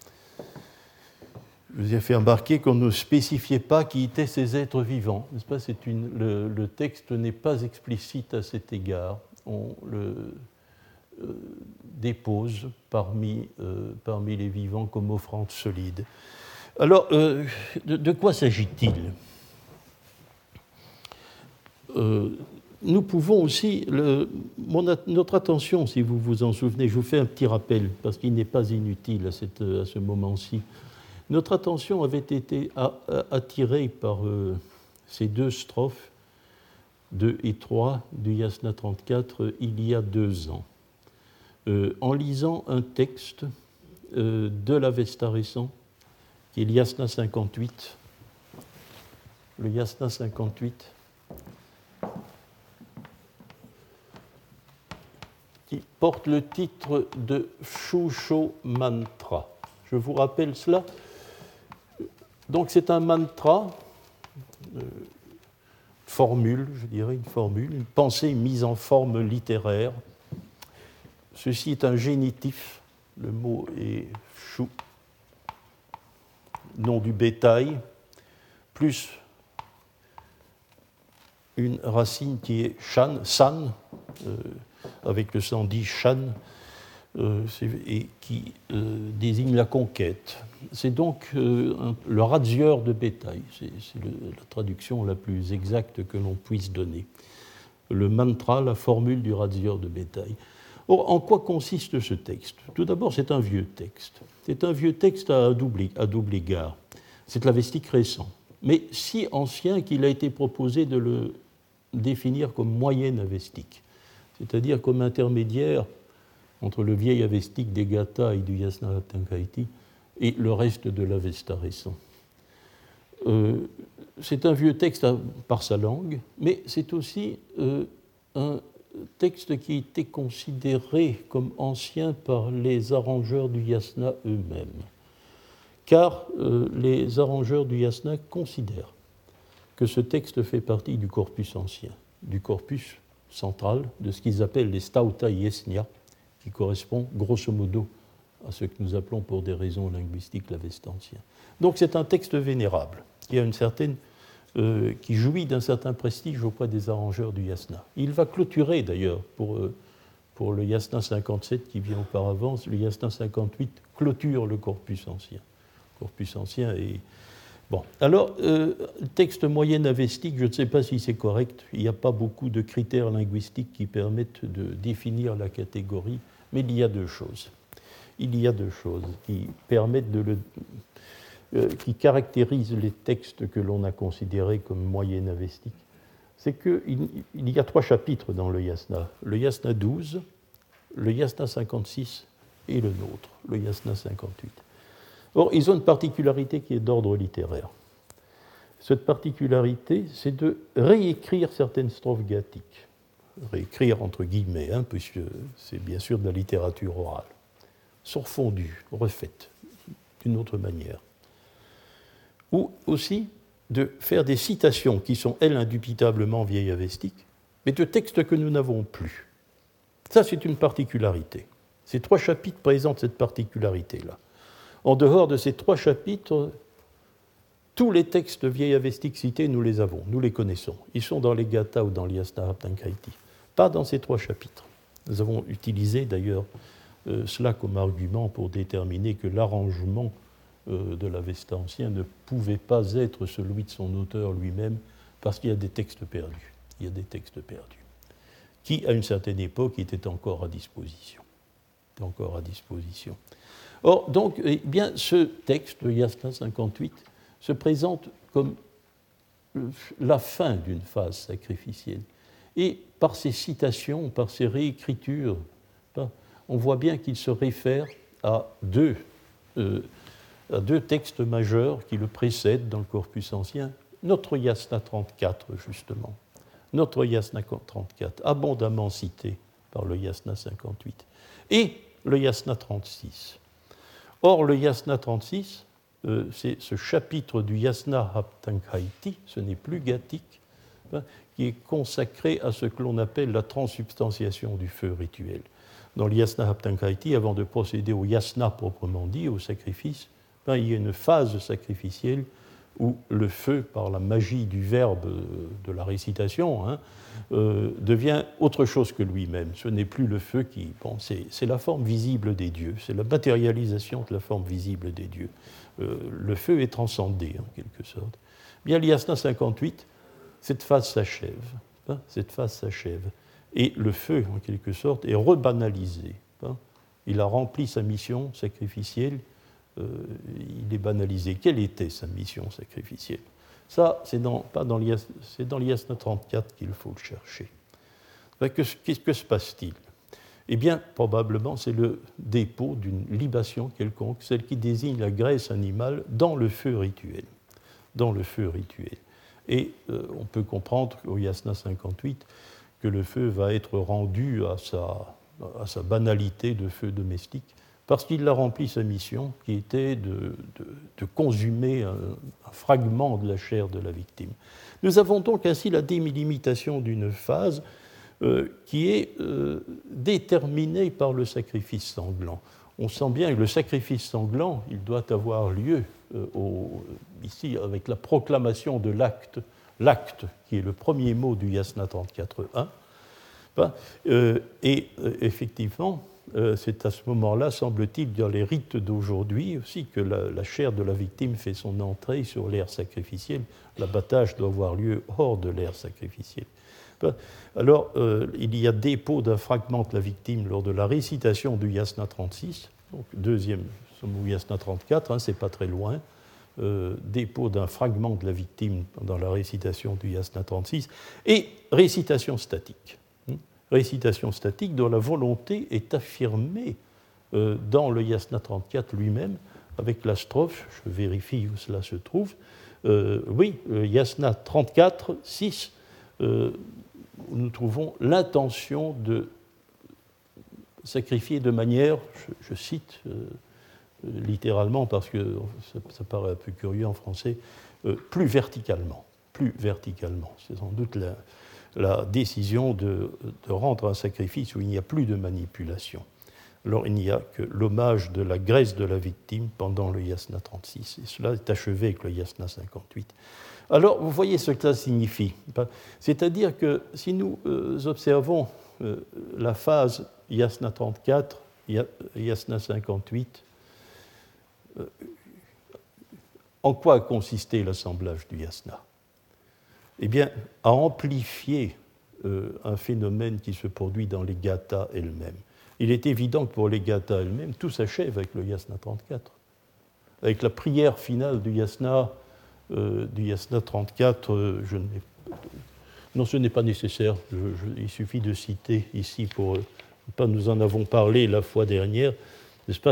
S2: Je vous ai fait remarquer qu'on ne spécifiait pas qui étaient ces êtres vivants. N'est-ce pas? Une, le, texte n'est pas explicite à cet égard. On le euh, dépose parmi, euh, parmi les vivants comme offrande solide. Alors, euh, de, quoi s'agit-il? Nous pouvons aussi, notre attention, si vous vous en souvenez, je vous fais un petit rappel, parce qu'il n'est pas inutile à, ce moment-ci, notre attention avait été attirée par euh, ces deux strophes 2 et 3 du Yasna 34 euh, il y a deux ans. Euh, en lisant un texte de l'Avesta récent, qui est le Yasna 58, le Yasna 58, qui porte le titre de Shusho Mantra. Je vous rappelle cela donc c'est un mantra, euh, formule, je dirais, une formule, une pensée mise en forme littéraire. Ceci est un génitif, le mot est chou, nom du bétail, plus une racine qui est san, euh, avec le sang dit shan, euh, qui désigne la conquête. C'est donc euh, le radieur de bétail, c'est la traduction la plus exacte que l'on puisse donner. Le mantra, la formule du radieur de bétail. Or, en quoi consiste ce texte? Tout d'abord, c'est un vieux texte. C'est un vieux texte à double, à double égard. C'est l'avestique récent, mais si ancien qu'il a été proposé de le définir comme moyen avestique, c'est-à-dire comme intermédiaire entre le vieil avestique des Gata et du Yasna Tankaiti et le reste de l'Avesta récent. Euh, c'est un vieux texte par sa langue, mais c'est aussi euh, un texte qui était considéré comme ancien par les arrangeurs du yasna eux-mêmes. Car euh, les arrangeurs du yasna considèrent que ce texte fait partie du corpus ancien, du corpus central de ce qu'ils appellent les stauta yesnia, qui correspond grosso modo à ce que nous appelons pour des raisons linguistiques l'Avestancien. Donc c'est un texte vénérable qui, a une certaine, euh, qui jouit d'un certain prestige auprès des arrangeurs du yasna. Il va clôturer d'ailleurs pour, euh, pour le yasna 57 qui vient auparavant, le yasna 58 clôture le corpus ancien. Corpus ancien et Bon, alors, euh, texte moyen avestique, je ne sais pas si c'est correct, il n'y a pas beaucoup de critères linguistiques qui permettent de définir la catégorie, mais il y a deux choses il y a deux choses qui permettent de le, euh, qui caractérisent les textes que l'on a considérés comme moyen avestiques. C'est qu'il il y a trois chapitres dans le yasna. Le yasna 12, le yasna 56 et le nôtre, le yasna 58. Or, ils ont une particularité qui est d'ordre littéraire. Cette particularité, c'est de réécrire certaines strophes gathiques. Réécrire entre guillemets, hein, puisque c'est bien sûr de la littérature orale sont refondues, refaites d'une autre manière. Ou aussi de faire des citations qui sont, elles, indubitablement vieilles avestiques, mais de textes que nous n'avons plus. Ça, c'est une particularité. Ces trois chapitres présentent cette particularité-là. En dehors de ces trois chapitres, tous les textes vieilles avestiques cités, nous les avons, nous les connaissons. Ils sont dans les Gata ou dans l'Yastaraptankaiti, pas dans ces trois chapitres. Nous avons utilisé d'ailleurs euh, cela comme argument pour déterminer que l'arrangement euh, de l'Avesta ancien ne pouvait pas être celui de son auteur lui-même, parce qu'il y a des textes perdus. Il y a des textes perdus, qui, à une certaine époque, étaient encore à disposition. encore à disposition. Or, donc, eh bien, ce texte, de Yasna 58, se présente comme la fin d'une phase sacrificielle. Et par ses citations, par ses réécritures, on voit bien qu'il se réfère à deux, euh, à deux textes majeurs qui le précèdent dans le corpus ancien, notre Yasna 34 justement, notre Yasna 34, abondamment cité par le Yasna 58, et le Yasna 36. Or, le Yasna 36, euh, c'est ce chapitre du Yasna Haptankaiti, ce n'est plus gathique, hein, qui est consacré à ce que l'on appelle la transubstantiation du feu rituel. dans l'yasna haptankaiti, avant de procéder au yasna proprement dit, au sacrifice, ben, il y a une phase sacrificielle où le feu, par la magie du verbe de la récitation, hein, euh, devient autre chose que lui-même. Ce n'est plus le feu qui... Bon, c'est la forme visible des dieux, c'est la matérialisation de la forme visible des dieux. Euh, le feu est transcendé, en quelque sorte. Bien, l'Yasna 58, cette phase s'achève. Hein, cette phase s'achève. Et le feu, en quelque sorte, est rebanalisé. Hein. Il a rempli sa mission sacrificielle, euh, il est banalisé. Quelle était sa mission sacrificielle? Ça, c'est dans, pas dans l'IASNA 34 qu'il faut le chercher. Qu'est-ce que se passe-t-il? Eh bien, probablement, c'est le dépôt d'une libation quelconque, celle qui désigne la graisse animale dans le feu rituel. Dans le feu rituel. Et euh, on peut comprendre au Yasna 58 que le feu va être rendu à sa banalité de feu domestique, parce qu'il a rempli sa mission, qui était de, consumer un, fragment de la chair de la victime. Nous avons donc ainsi la délimitation d'une phase euh, qui est euh, déterminée par le sacrifice sanglant. On sent bien que le sacrifice sanglant, il doit avoir lieu euh, ici avec la proclamation de l'acte l'acte, qui est le premier mot du Yasna 34.1. Ben, et effectivement, euh, c'est à ce moment-là, semble-t-il, dans les rites d'aujourd'hui aussi, que la, chair de la victime fait son entrée sur l'air sacrificiel. L'abattage doit avoir lieu hors de l'air sacrificiel. Alors, il y a dépôt d'un fragment de la victime lors de la récitation du Yasna 36, donc deuxième, Yasna 34, hein, c'est pas très loin. Euh, dépôt d'un fragment de la victime dans la récitation du Yasna 36, et récitation statique. Récitation statique dont la volonté est affirmée euh, dans le Yasna 34 lui-même, avec la strophe, je vérifie où cela se trouve, euh, oui, Yasna 34, 6, nous trouvons l'intention de sacrifier de manière, je cite, littéralement parce que ça, paraît un peu curieux en français, euh, plus verticalement. Plus verticalement. C'est sans doute la, décision de, rendre un sacrifice où il n'y a plus de manipulation. Alors il n'y a que l'hommage de la graisse de la victime pendant le yasna 36. Et cela est achevé avec le yasna 58. Alors vous voyez ce que ça signifie. C'est-à-dire que si nous euh, observons euh, la phase yasna 34, yasna 58, euh, en quoi a consisté l'assemblage du yasna? Eh bien, à amplifier euh, un phénomène qui se produit dans les gathas elles-mêmes. Il est évident que pour les gathas elles-mêmes, tout s'achève avec le yasna 34. Avec la prière finale du yasna, euh, du yasna 34, je non, ce n'est pas nécessaire. il suffit de citer ici pour. Pas, nous en avons parlé la fois dernière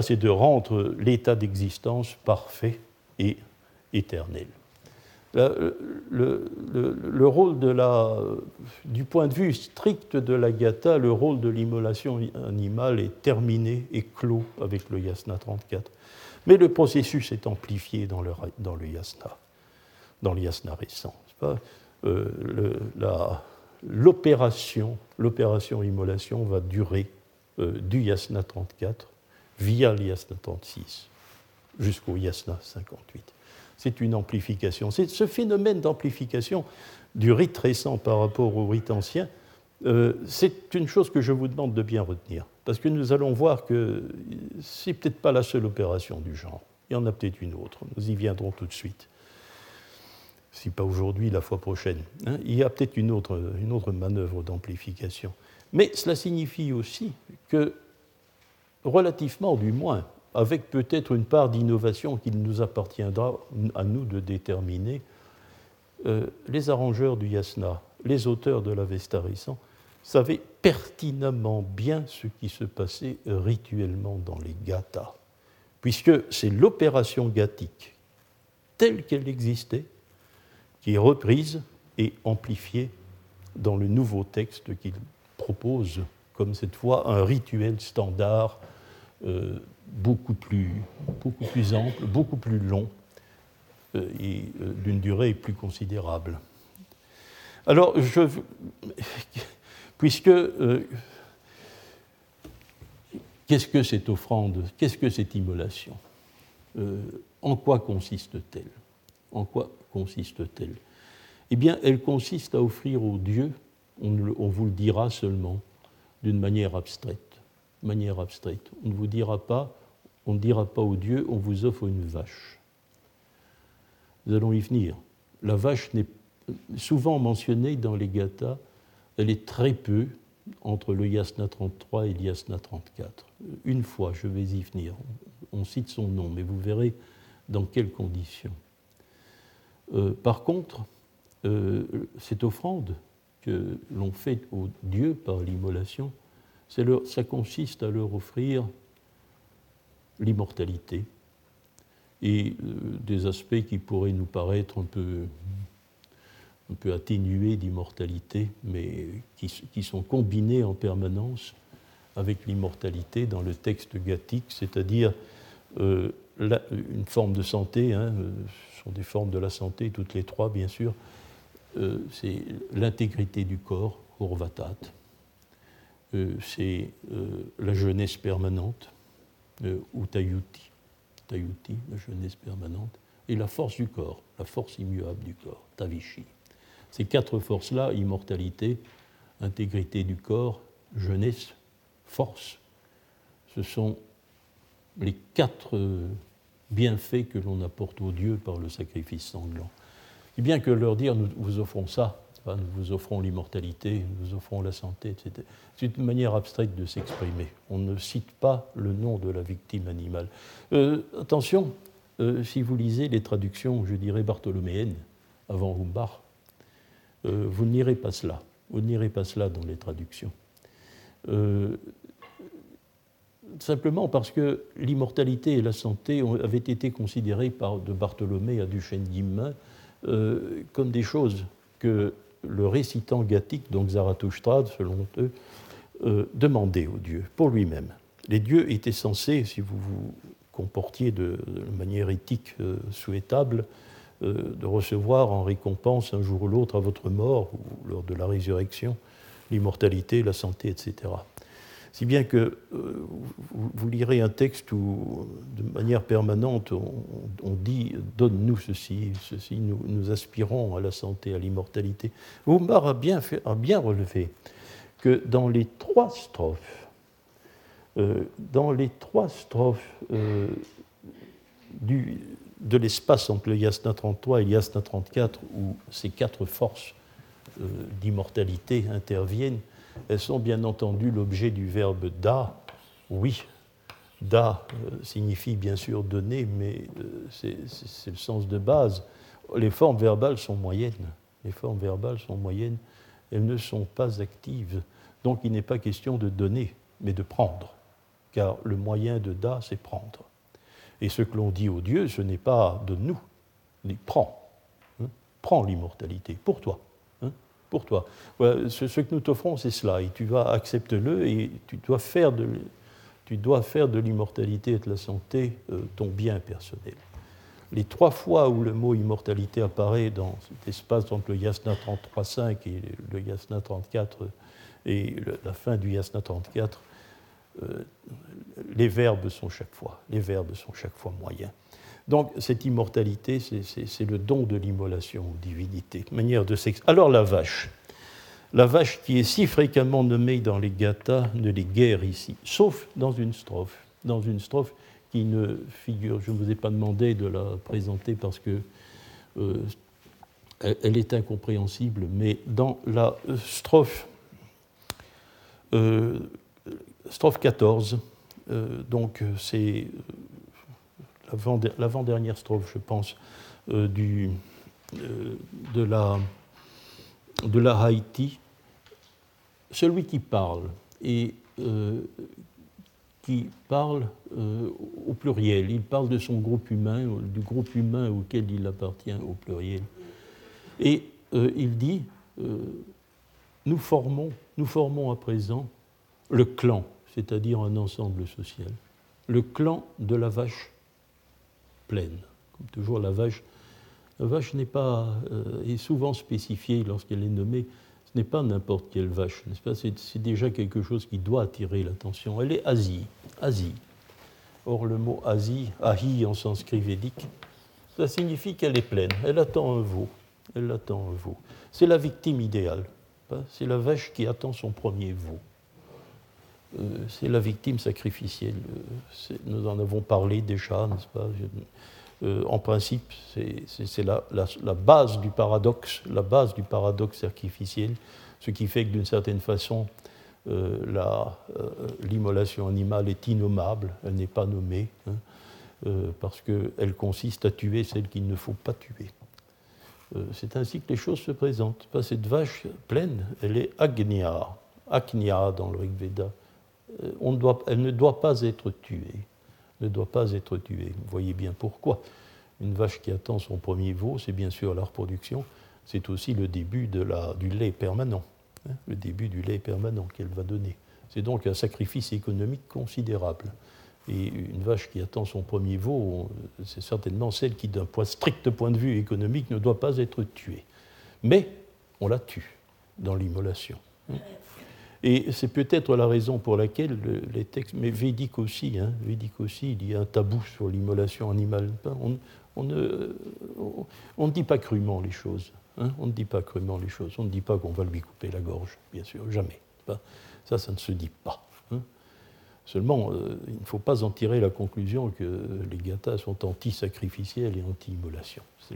S2: c'est de rendre l'état d'existence parfait et éternel. Le, rôle du point de vue strict de la gata, le rôle de l'immolation animale est terminé et clos avec le yasna 34. Mais le processus est amplifié dans le, le yasna, dans le yasna récent. Euh, l'opération, l'opération immolation va durer euh, du yasna 34 via l'Yasna 36 jusqu'au Yasna 58. C'est une amplification. Ce phénomène d'amplification du rite récent par rapport au rite ancien, euh, c'est une chose que je vous demande de bien retenir, parce que nous allons voir que c'est peut-être pas la seule opération du genre. Il y en a peut-être une autre. Nous y viendrons tout de suite. Si pas aujourd'hui, la fois prochaine. Hein. Il y a peut-être une autre manœuvre d'amplification. Mais cela signifie aussi que relativement du moins, avec peut-être une part d'innovation qu'il nous appartiendra à nous de déterminer, euh, les arrangeurs du yasna, les auteurs de l'Avesta récent, savaient pertinemment bien ce qui se passait rituellement dans les gathas, puisque c'est l'opération gathique telle qu'elle existait qui est reprise et amplifiée dans le nouveau texte qu'il propose comme cette fois un rituel standard euh, beaucoup, plus, ample, beaucoup plus long euh, et euh, d'une durée plus considérable. Alors, puisque qu'est-ce que cette offrande, qu'est-ce que cette immolation En quoi consiste-t-elle En quoi consiste-t-elle? Eh bien, elle consiste à offrir au Dieu, on, vous le dira seulement, d'une manière abstraite. Manière abstraite. On ne vous dira pas, on ne dira pas au Dieu, on vous offre une vache. Nous allons y venir. La vache n'est souvent mentionnée dans les gathas, elle est très peu entre le Yasna 33 et le Yasna 34. Une fois, je vais y venir. On cite son nom, mais vous verrez dans quelles conditions. Euh, par contre, euh, cette offrande que l'on fait au Dieu par l'immolation, ça consiste à leur offrir l'immortalité et euh, des aspects qui pourraient nous paraître un peu, atténués d'immortalité, mais qui, sont combinés en permanence avec l'immortalité dans le texte gathique, c'est-à-dire une forme de santé, hein, ce sont des formes de la santé, toutes les trois bien sûr, euh, c'est l'intégrité du corps, Urvatat, euh, c'est euh, la jeunesse permanente, ou Tayuti, Tayuti, la jeunesse permanente, et la force du corps, la force immuable du corps, Tavishi. Ces quatre forces-là, immortalité, intégrité du corps, jeunesse, force, ce sont les quatre bienfaits que l'on apporte aux dieux par le sacrifice sanglant. Et bien que leur dire nous vous offrons ça, nous vous offrons l'immortalité, nous vous offrons la santé, etc. C'est une manière abstraite de s'exprimer. On ne cite pas le nom de la victime animale. Euh, attention, euh, si vous lisez les traductions, je dirais bartholoméennes, avant Humbach, euh, vous n'irez pas cela. Vous n'irez pas cela dans les traductions simplement parce que l'immortalité et la santé avaient été considérées par de Bartholomé à Duchesne-Guillemin euh, comme des choses que le récitant gathique, donc Zarathustra, selon eux, euh, demandait aux dieux, pour lui-même. Les dieux étaient censés, si vous vous comportiez de, manière éthique euh, souhaitable, de recevoir en récompense un jour ou l'autre à votre mort, ou lors de la résurrection, l'immortalité, la santé, etc. Si bien que euh, vous, lirez un texte où, de manière permanente, on, dit Donne-nous ceci, ceci, nous, aspirons à la santé, à l'immortalité. Oumar a bien, relevé que dans les trois strophes, euh, dans les trois strophes euh, de l'espace entre le Yasna 33 et le Yasna 34, où ces quatre forces d'immortalité interviennent, elles sont bien entendu l'objet du verbe da, oui. Da euh, signifie bien sûr donner, mais euh, c'est le sens de base. Les formes verbales sont moyennes. Les formes verbales sont moyennes. Elles ne sont pas actives. Donc il n'est pas question de donner, mais de prendre. Car le moyen de da, c'est prendre. Et ce que l'on dit au Dieu, ce n'est pas de nous, mais prends. Hein. Prends l'immortalité pour toi pour toi. ce, que nous t'offrons, c'est cela, et tu vas accepter-le, et tu dois faire de, tu dois faire de l'immortalité et de la santé euh, ton bien personnel. Les trois fois où le mot immortalité apparaît dans cet espace entre le yasna 33.5 et le yasna 34 et la fin du yasna 34, euh, les verbes sont chaque fois, les verbes sont chaque fois moyens. Donc cette immortalité, c'est le don de l'immolation aux divinités, manière de sexe. Alors la vache, la vache qui est si fréquemment nommée dans les gathas ne les guère ici, sauf dans une strophe, dans une strophe qui ne figure, je ne vous ai pas demandé de la présenter parce que euh, elle est incompréhensible, mais dans la strophe, euh, strophe 14, euh, donc c'est l'avant-dernière strophe, je pense, euh, euh, de, la, de la Haïti, celui qui parle et euh, qui parle au pluriel, il parle de son groupe humain, du groupe humain auquel il appartient au pluriel. Et il dit, nous, formons, nous formons à présent le clan, c'est-à-dire un ensemble social, le clan de la vache pleine. Comme toujours, la vache, la vache n'est pas, euh, est souvent spécifiée lorsqu'elle est nommée. Ce n'est pas n'importe quelle vache, n'est-ce pas? C'est, déjà quelque chose qui doit attirer l'attention. Elle est Asie. Asie. Or, le mot Asie, Ahi en sanskrit védique, ça signifie qu'elle est pleine, elle attend un veau. Elle attend un veau. C'est la victime idéale. C'est la vache qui attend son premier veau. Euh, c'est la victime sacrificielle. Euh, nous en avons parlé déjà, n'est-ce pas? Euh, En principe, c'est la, la, base du paradoxe, la base du paradoxe sacrificiel, ce qui fait que d'une certaine façon, l'immolation animale est innommable, elle n'est pas nommée, hein, parce qu'elle consiste à tuer celle qu'il ne faut pas tuer. c'est ainsi que les choses se présentent. Cette vache pleine, elle est agnya, agnya dans le Rig Veda. Euh, elle ne doit pas être tuée. Ne doit pas être tuée. Vous voyez bien pourquoi. Une vache qui attend son premier veau, c'est bien sûr la reproduction, c'est aussi le début du lait permanent, hein, le début du lait permanent qu'elle va donner. C'est donc un sacrifice économique considérable. Et une vache qui attend son premier veau, c'est certainement celle qui, d'un strict point de vue économique, ne doit pas être tuée. Mais on la tue dans l'immolation. Hein. Et c'est peut-être la raison pour laquelle les textes, mais védiques aussi, hein, aussi, il y a un tabou sur l'immolation animale. On, ne, dit pas crûment les choses. Hein, on ne dit pas crûment les choses. On ne dit pas qu'on va lui couper la gorge, bien sûr, jamais. Ça, ça ne se dit pas. Hein. Seulement, euh, il ne faut pas en tirer la conclusion que les gathas sont anti-sacrificiels et anti-immolation. Ce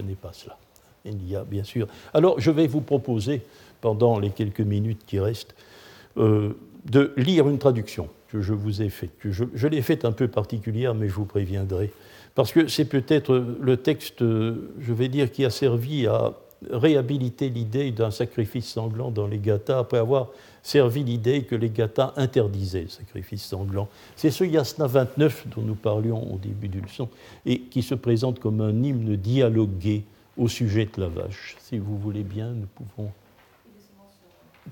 S2: n'est pas cela. Il y a bien sûr. Alors, je vais vous proposer pendant les quelques minutes qui restent, euh, de lire une traduction que je vous ai faite. Je, l'ai faite un peu particulière, mais je vous préviendrai. Parce que c'est peut-être le texte, je vais dire, qui a servi à réhabiliter l'idée d'un sacrifice sanglant dans les gathas, après avoir servi l'idée que les gathas interdisaient le sacrifice sanglant. C'est ce Yasna 29 dont nous parlions au début du leçon, et qui se présente comme un hymne dialogué au sujet de la vache. Si vous voulez bien, nous pouvons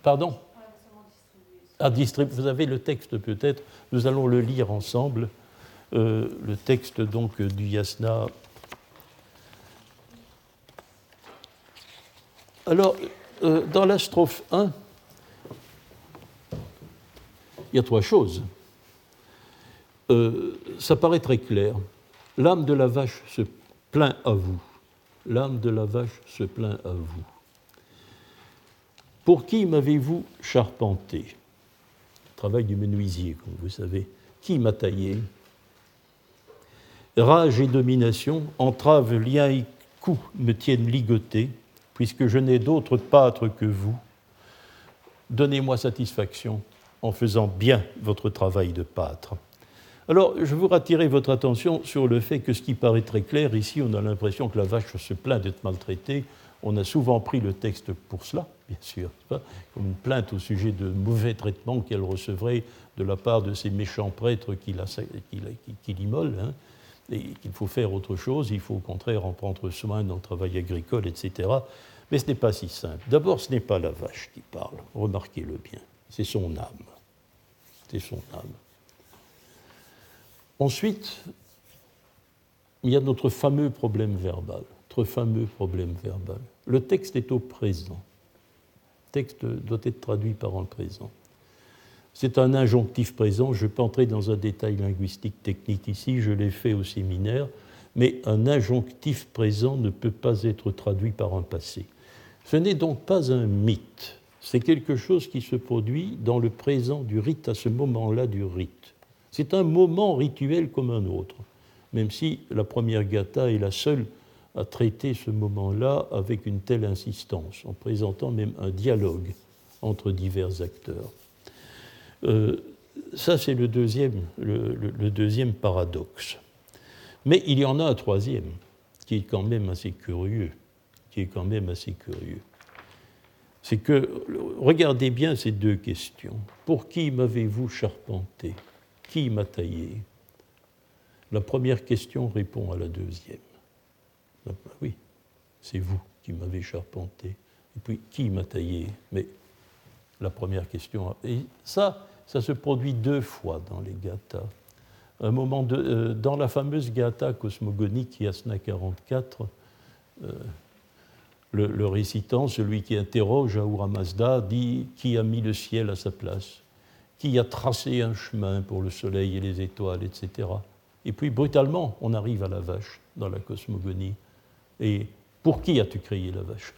S2: Pardon à distribuer. Vous avez le texte peut-être, nous allons le lire ensemble. Euh, le texte donc du Yasna. Alors, euh, dans la strophe 1, il y a trois choses. Euh, ça paraît très clair. L'âme de la vache se plaint à vous. L'âme de la vache se plaint à vous. Pour qui m'avez-vous charpenté? Travail du menuisier, comme vous savez. Qui m'a taillé? Rage et domination, entrave, lien et coups me tiennent ligoté, puisque je n'ai d'autre pâtre que vous. Donnez-moi satisfaction en faisant bien votre travail de pâtre. Alors, je veux attirer votre attention sur le fait que ce qui paraît très clair, ici, on a l'impression que la vache se plaint d'être maltraitée, on a souvent pris le texte pour cela, bien sûr, comme une plainte au sujet de mauvais traitements qu'elle recevrait de la part de ces méchants prêtres qui, l'immolent, hein, et qu'il faut faire autre chose, il faut au contraire en prendre soin dans le travail agricole, etc. Mais ce n'est pas si simple. D'abord, ce n'est pas la vache qui parle, remarquez-le bien, c'est son âme. C'est son âme. Ensuite, il y a notre fameux problème verbal fameux problème verbal. Le texte est au présent. Le texte doit être traduit par un présent. C'est un injonctif présent. Je ne vais pas entrer dans un détail linguistique technique ici, je l'ai fait au séminaire, mais un injonctif présent ne peut pas être traduit par un passé. Ce n'est donc pas un mythe, c'est quelque chose qui se produit dans le présent du rite, à ce moment-là du rite. C'est un moment rituel comme un autre, même si la première gata est la seule à traiter ce moment-là avec une telle insistance, en présentant même un dialogue entre divers acteurs. Euh, ça, c'est le deuxième, le, deuxième paradoxe. Mais il y en a un troisième, qui est quand même assez curieux, qui est quand même assez curieux. C'est que, regardez bien ces deux questions. Pour qui m'avez-vous charpenté? Qui m'a taillé? La première question répond à la deuxième. Oui, c'est vous qui m'avez charpenté. Et puis, qui m'a taillé? Mais la première question. Et ça, ça se produit deux fois dans les gathas. Un moment euh, dans la fameuse gatha cosmogonique Yasna 44, euh, le, récitant, celui qui interroge Ahura Mazda, dit Qui a mis le ciel à sa place? Qui a tracé un chemin pour le soleil et les étoiles, etc. Et puis brutalement, on arrive à la vache dans la cosmogonie. Et pour qui as-tu créé la vache?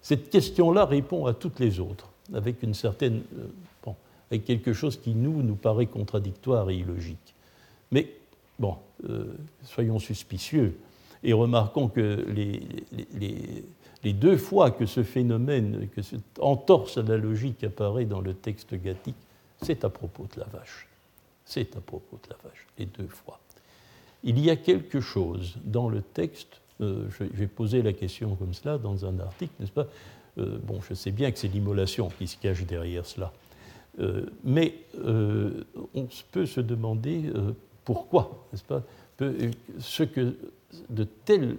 S2: Cette question-là répond à toutes les autres, avec une certaine, euh, bon, avec quelque chose qui nous nous paraît contradictoire et illogique. Mais bon, euh, soyons suspicieux et remarquons que les, les, les, deux fois que ce phénomène, que cette entorse à la logique apparaît dans le texte gathique, c'est à propos de la vache. C'est à propos de la vache, les deux fois. Il y a quelque chose dans le texte, euh, je vais poser la question comme cela dans un article, n'est-ce pas? Euh, Bon, je sais bien que c'est l'immolation qui se cache derrière cela, euh, mais on peut se demander pourquoi, n'est-ce pas? Ce que de tels,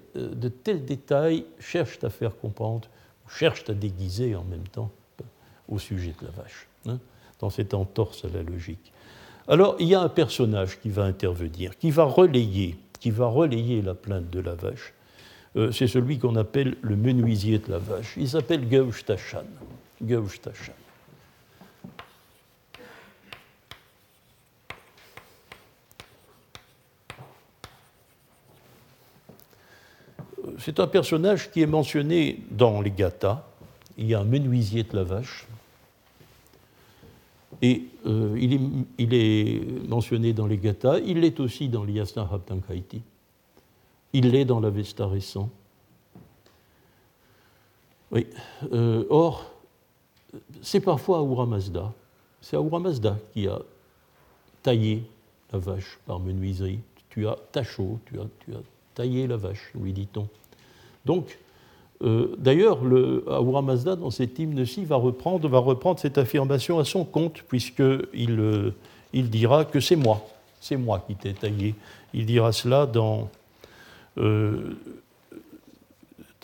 S2: détails cherchent à faire comprendre, cherchent à déguiser en même temps au sujet de la vache, hein, dans cette entorse à la logique. Alors, il y a un personnage qui va intervenir, qui va relayer, qui va relayer la plainte de la vache. Euh, c'est celui qu'on appelle le menuisier de la vache. Il s'appelle Gauch Tachan. Tachan. Euh, c'est un personnage qui est mentionné dans les Gathas. Il y a un menuisier de la vache, et euh, il, est, mentionné dans les Gathas, il l'est aussi dans l'Yasna Habtankaiti, il l'est dans l'Avesta récent. Oui. Euh, or, c'est parfois Ahura Mazda. C'est Ahura Mazda qui a taillé la vache par menuiserie. Tu as tachot, tu as, tu as taillé la vache, lui dit-on. Donc, euh, d'ailleurs, Ahura Mazda, dans cet hymne-ci, va reprendre, va cette affirmation à son compte, puisqu'il euh, il dira que c'est moi, c'est moi qui t'ai taillé. Il dira cela dans. Euh,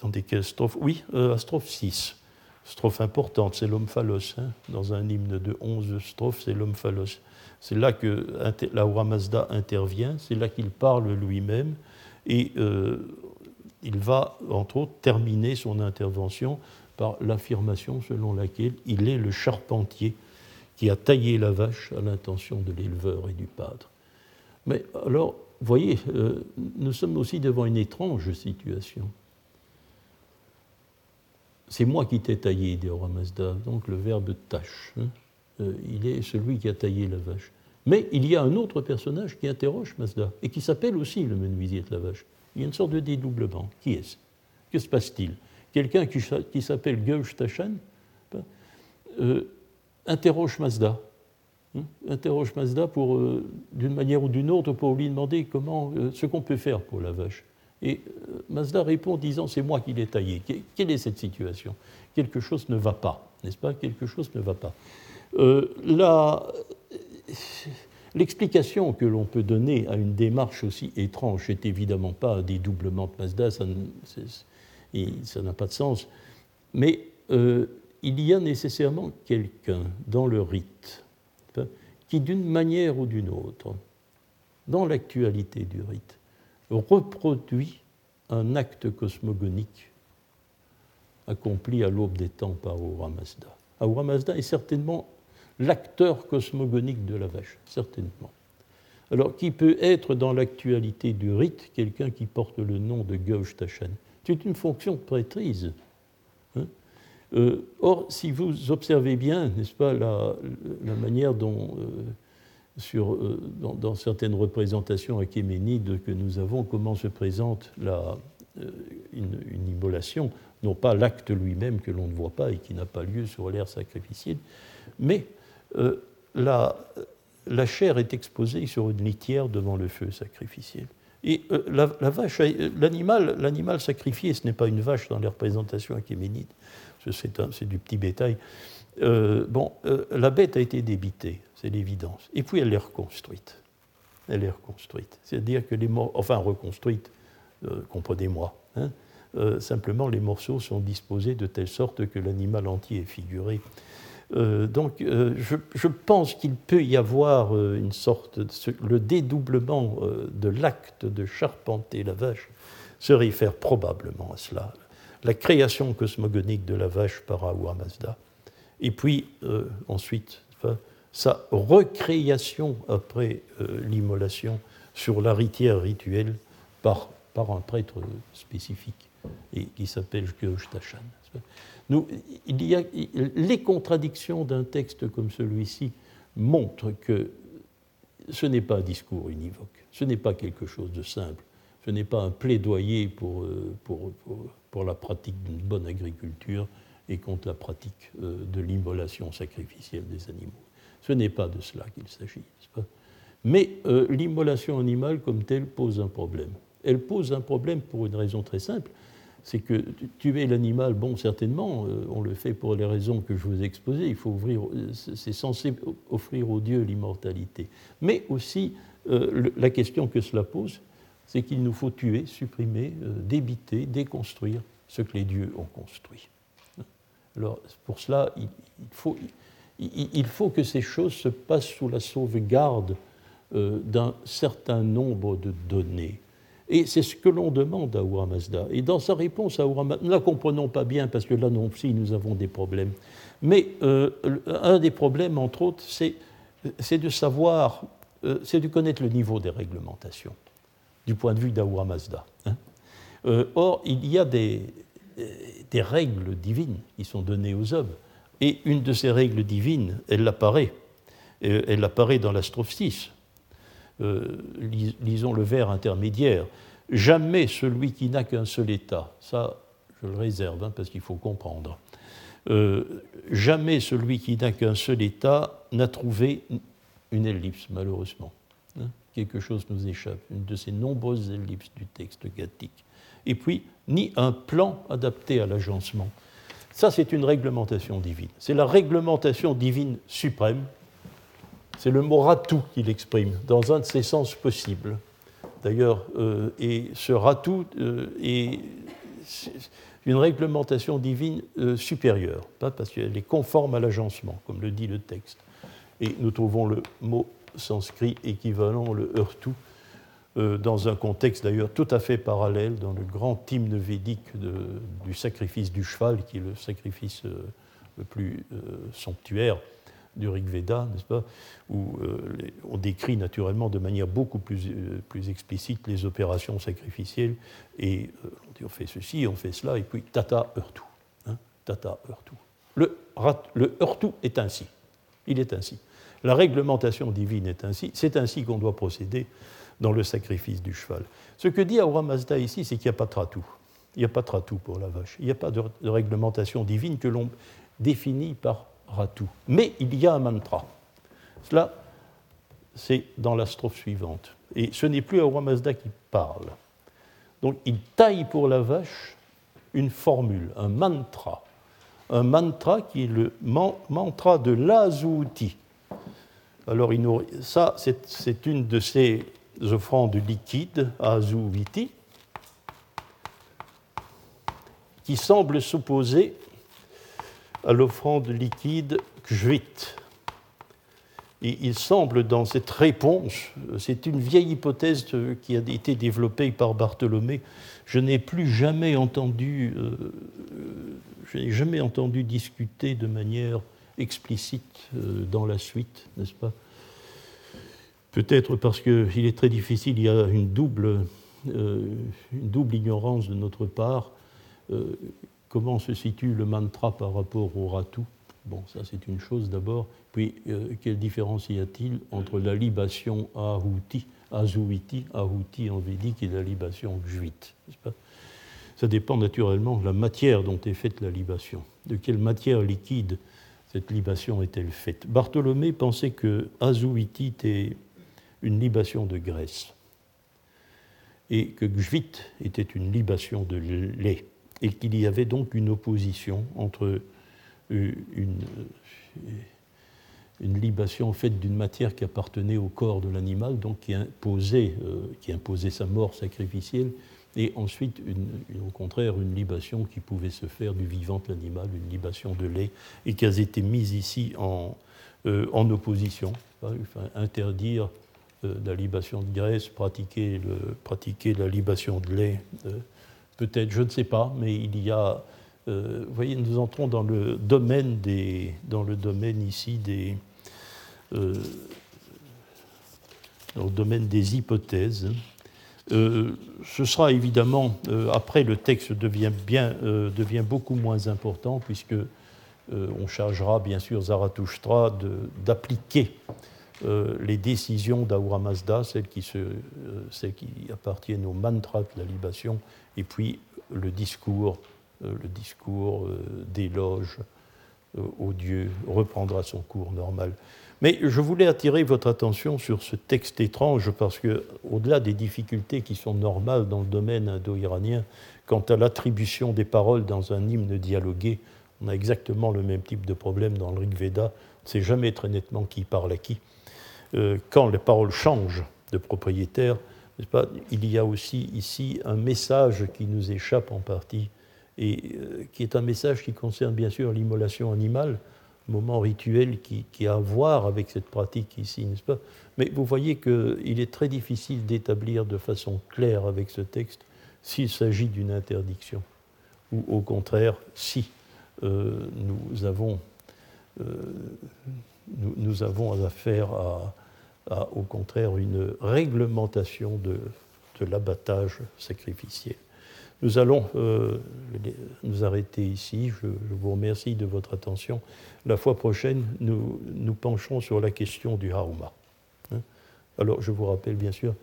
S2: dans des strophes? Oui, à strophe 6. Strophe importante, c'est l'homme phallos. Hein. Dans un hymne de 11 strophes, c'est l'homme phallos. C'est là que l'Ahura Mazda intervient, c'est là qu'il parle lui-même. Et il va, entre autres, terminer son intervention par l'affirmation selon laquelle il est le charpentier qui a taillé la vache à l'intention de l'éleveur et du padre. Mais alors, voyez, euh, nous sommes aussi devant une étrange situation. C'est moi qui t'ai taillé, dit Mazda, donc le verbe tâche. Hein. Euh, il est celui qui a taillé la vache. Mais il y a un autre personnage qui interroge Mazda et qui s'appelle aussi le menuisier de la vache. Il y a une sorte de dédoublement. Qui est-ce? Que se passe-t-il? Quelqu'un qui, s'appelle Geush euh, interroge Mazda. Hein, interroge Mazda pour, euh, d'une manière ou d'une autre, pour lui demander comment, euh, ce qu'on peut faire pour la vache. Et Mazda répond en disant C'est moi qui l'ai taillé. Quelle est cette situation? Quelque chose ne va pas, n'est-ce pas? Quelque chose ne va pas. là, L'explication que l'on peut donner à une démarche aussi étrange n'est évidemment pas un dédoublement de Mazda, ça n'a pas de sens, mais euh, il y a nécessairement quelqu'un dans le rite hein, qui, d'une manière ou d'une autre, dans l'actualité du rite, reproduit un acte cosmogonique accompli à l'aube des temps par Ahura Mazda. Ahura Mazda est certainement l'acteur cosmogonique de la vache, certainement. Alors, qui peut être dans l'actualité du rite quelqu'un qui porte le nom de Gauche Tachan C'est une fonction de prêtrise. Hein. Euh, or, si vous observez bien, n'est-ce pas, la, manière dont, euh, sur, euh, dans, certaines représentations achéménides que nous avons, comment se présente la, une, une, immolation, non pas l'acte lui-même que l'on ne voit pas et qui n'a pas lieu sur l'air sacrificiel, mais euh, la, chair est exposée sur une litière devant le feu sacrificiel. Et euh, la, vache, l'animal, l'animal sacrifié, ce n'est pas une vache dans les représentations achéménides, c'est, du petit bétail. Euh, bon, la bête a été débitée, c'est l'évidence. Et puis elle est reconstruite. Elle est reconstruite. C'est-à-dire que les morts, enfin reconstruite, comprenez-moi. Hein, simplement, les morceaux sont disposés de telle sorte que l'animal entier est figuré euh, donc euh, je, pense qu'il peut y avoir euh, une sorte de, le dédoublement de l'acte de charpenter la vache se réfère probablement à cela. La création cosmogonique de la vache par Ahura Mazda. Et puis ensuite, sa recréation après l'immolation sur la ritière rituelle par, par un prêtre spécifique et qui s'appelle Tachan. Les contradictions d'un texte comme celui-ci montrent que ce n'est pas un discours univoque, ce n'est pas quelque chose de simple, ce n'est pas un plaidoyer pour, euh, pour, pour, la pratique d'une bonne agriculture et contre la pratique euh, de l'immolation sacrificielle des animaux. Ce n'est pas de cela qu'il s'agit. Mais euh, l'immolation animale comme telle pose un problème. Elle pose un problème pour une raison très simple, c'est que tuer l'animal, bon, certainement, euh, on le fait pour les raisons que je vous ai exposées. Il faut ouvrir, c'est censé offrir aux dieux l'immortalité. Mais aussi, euh, la question que cela pose, c'est qu'il nous faut tuer, supprimer, euh, débiter, déconstruire ce que les dieux ont construit. Alors, pour cela, il, faut, que ces choses se passent sous la sauvegarde d'un certain nombre de données et c'est ce que l'on demande à Ahura Mazda. Et dans sa réponse à Ahura Mazda, ne la comprenons pas bien parce que là non plus nous avons des problèmes. Mais euh, un des problèmes, entre autres, c'est, de savoir, euh, c'est de connaître le niveau des réglementations du point de vue d'Ahura Mazda. Hein. Euh, or, il y a des, règles divines qui sont données aux hommes. Et une de ces règles divines, elle apparaît. Elle apparaît dans la strophe 6. Euh, lisons le vers intermédiaire, jamais celui qui n'a qu'un seul état, ça je le réserve hein, parce qu'il faut comprendre, euh, jamais celui qui n'a qu'un seul état n'a trouvé une ellipse, malheureusement. Hein. Quelque chose nous échappe, une de ces nombreuses ellipses du texte gathique. Et puis, ni un plan adapté à l'agencement. Ça, c'est une réglementation divine. C'est la réglementation divine suprême c'est le mot ratou qu'il exprime dans un de ses sens possibles. D'ailleurs, euh, et ce ratou euh, est une réglementation divine euh, supérieure, pas parce qu'elle est conforme à l'agencement, comme le dit le texte. Et nous trouvons le mot sanskrit équivalent, le heurtou, dans un contexte d'ailleurs tout à fait parallèle, dans le grand hymne védique du sacrifice du cheval, qui est le sacrifice le plus somptuaire du Rig Veda, n'est-ce pas, où euh, on décrit naturellement de manière beaucoup plus, euh, plus explicite les opérations sacrificielles, et euh, on fait ceci, on fait cela, et puis tata heurtou. Hein, tata heurtou. Le, est ainsi. Il est ainsi. La réglementation divine est ainsi. C'est ainsi qu'on doit procéder dans le sacrifice du cheval. Ce que dit Aura Mazda ici, c'est qu'il n'y a pas de ratou. Il n'y a pas de ratou pour la vache. Il n'y a pas de réglementation divine que l'on définit par Mais il y a un mantra. Cela, c'est dans la strophe suivante. Et ce n'est plus Ahura Mazda qui parle. Donc il taille pour la vache une formule, un mantra. Un mantra qui est le mantra de l'Azuti. Alors ça, c'est une de ces offrandes liquides, Azuviti, qui semble s'opposer à l'offrande liquide Kjvit. Et il semble dans cette réponse, c'est une vieille hypothèse qui a été développée par Bartholomé, je n'ai plus jamais entendu, euh, je n'ai jamais entendu discuter de manière explicite euh, dans la suite, n'est-ce pas? Peut-être parce qu'il est très difficile, il y a une double, euh, une double ignorance de notre part comment se situe le mantra par rapport au ratu? Bon, ça c'est une chose d'abord. Puis, euh, quelle différence y a-t-il entre la libation ahuti, azuiti, en védique et la libation gvit Ça dépend naturellement de la matière dont est faite la libation. De quelle matière liquide cette libation est-elle faite? Bartholomé pensait que azuiti était une libation de graisse et que gvit était une libation de lait et qu'il y avait donc une opposition entre euh, une, libation faite d'une matière qui appartenait au corps de l'animal, donc qui imposait, euh, qui imposait sa mort sacrificielle, et ensuite, au contraire, une libation qui pouvait se faire du vivant de l'animal, une libation de lait, et qui a été mise ici en, euh, opposition, interdire la libation de graisse, pratiquer, pratiquer la libation de lait peut-être, je ne sais pas, mais il y a. Euh, voyez, nous entrons dans le domaine, des, dans le domaine ici des, dans le domaine des hypothèses. ce sera évidemment, après le texte devient, bien, devient beaucoup moins important, puisque on chargera bien sûr Zarathustra d'appliquer euh, les décisions d'Ahura Mazda, celles qui, se, euh, celles qui, appartiennent au mantra de la libation, et puis le discours, euh, le discours d'éloge au Dieu reprendra son cours normal. Mais je voulais attirer votre attention sur ce texte étrange parce que, au-delà des difficultés qui sont normales dans le domaine indo-iranien, quant à l'attribution des paroles dans un hymne dialogué, on a exactement le même type de problème dans le Rig Veda. On ne sait jamais très nettement qui parle à qui. Euh, quand les paroles changent de propriétaire, il y a aussi ici un message qui nous échappe en partie, et euh, qui est un message qui concerne bien sûr l'immolation animale, moment rituel qui, a à voir avec cette pratique ici, n'est-ce pas. Mais vous voyez qu'il est très difficile d'établir de façon claire avec ce texte s'il s'agit d'une interdiction, ou au contraire, si euh, nous, avons, nous, avons affaire à, à au contraire une réglementation de, l'abattage sacrificiel. Nous allons euh, nous arrêter ici. Je, vous remercie de votre attention. La fois prochaine, nous nous pencherons sur la question du hauma. Hein. Alors, je vous rappelle bien sûr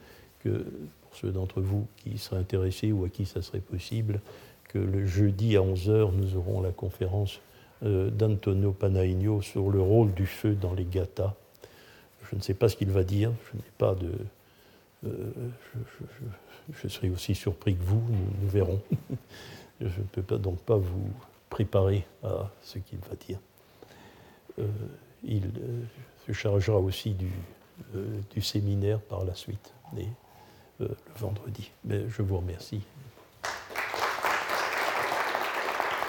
S2: que pour ceux d'entre vous qui seraient intéressés ou à qui ça serait possible, que le jeudi à 11h, nous aurons la conférence euh, d'Antonio Panaigno sur le rôle du feu dans les gathas. Je ne sais pas ce qu'il va dire. Je n'ai pas de. Euh, je, serai aussi surpris que vous. Nous, verrons. je ne peux donc pas vous préparer à ce qu'il va dire. Euh, il euh, se chargera aussi du, du, séminaire par la suite, le vendredi. Mais je vous remercie.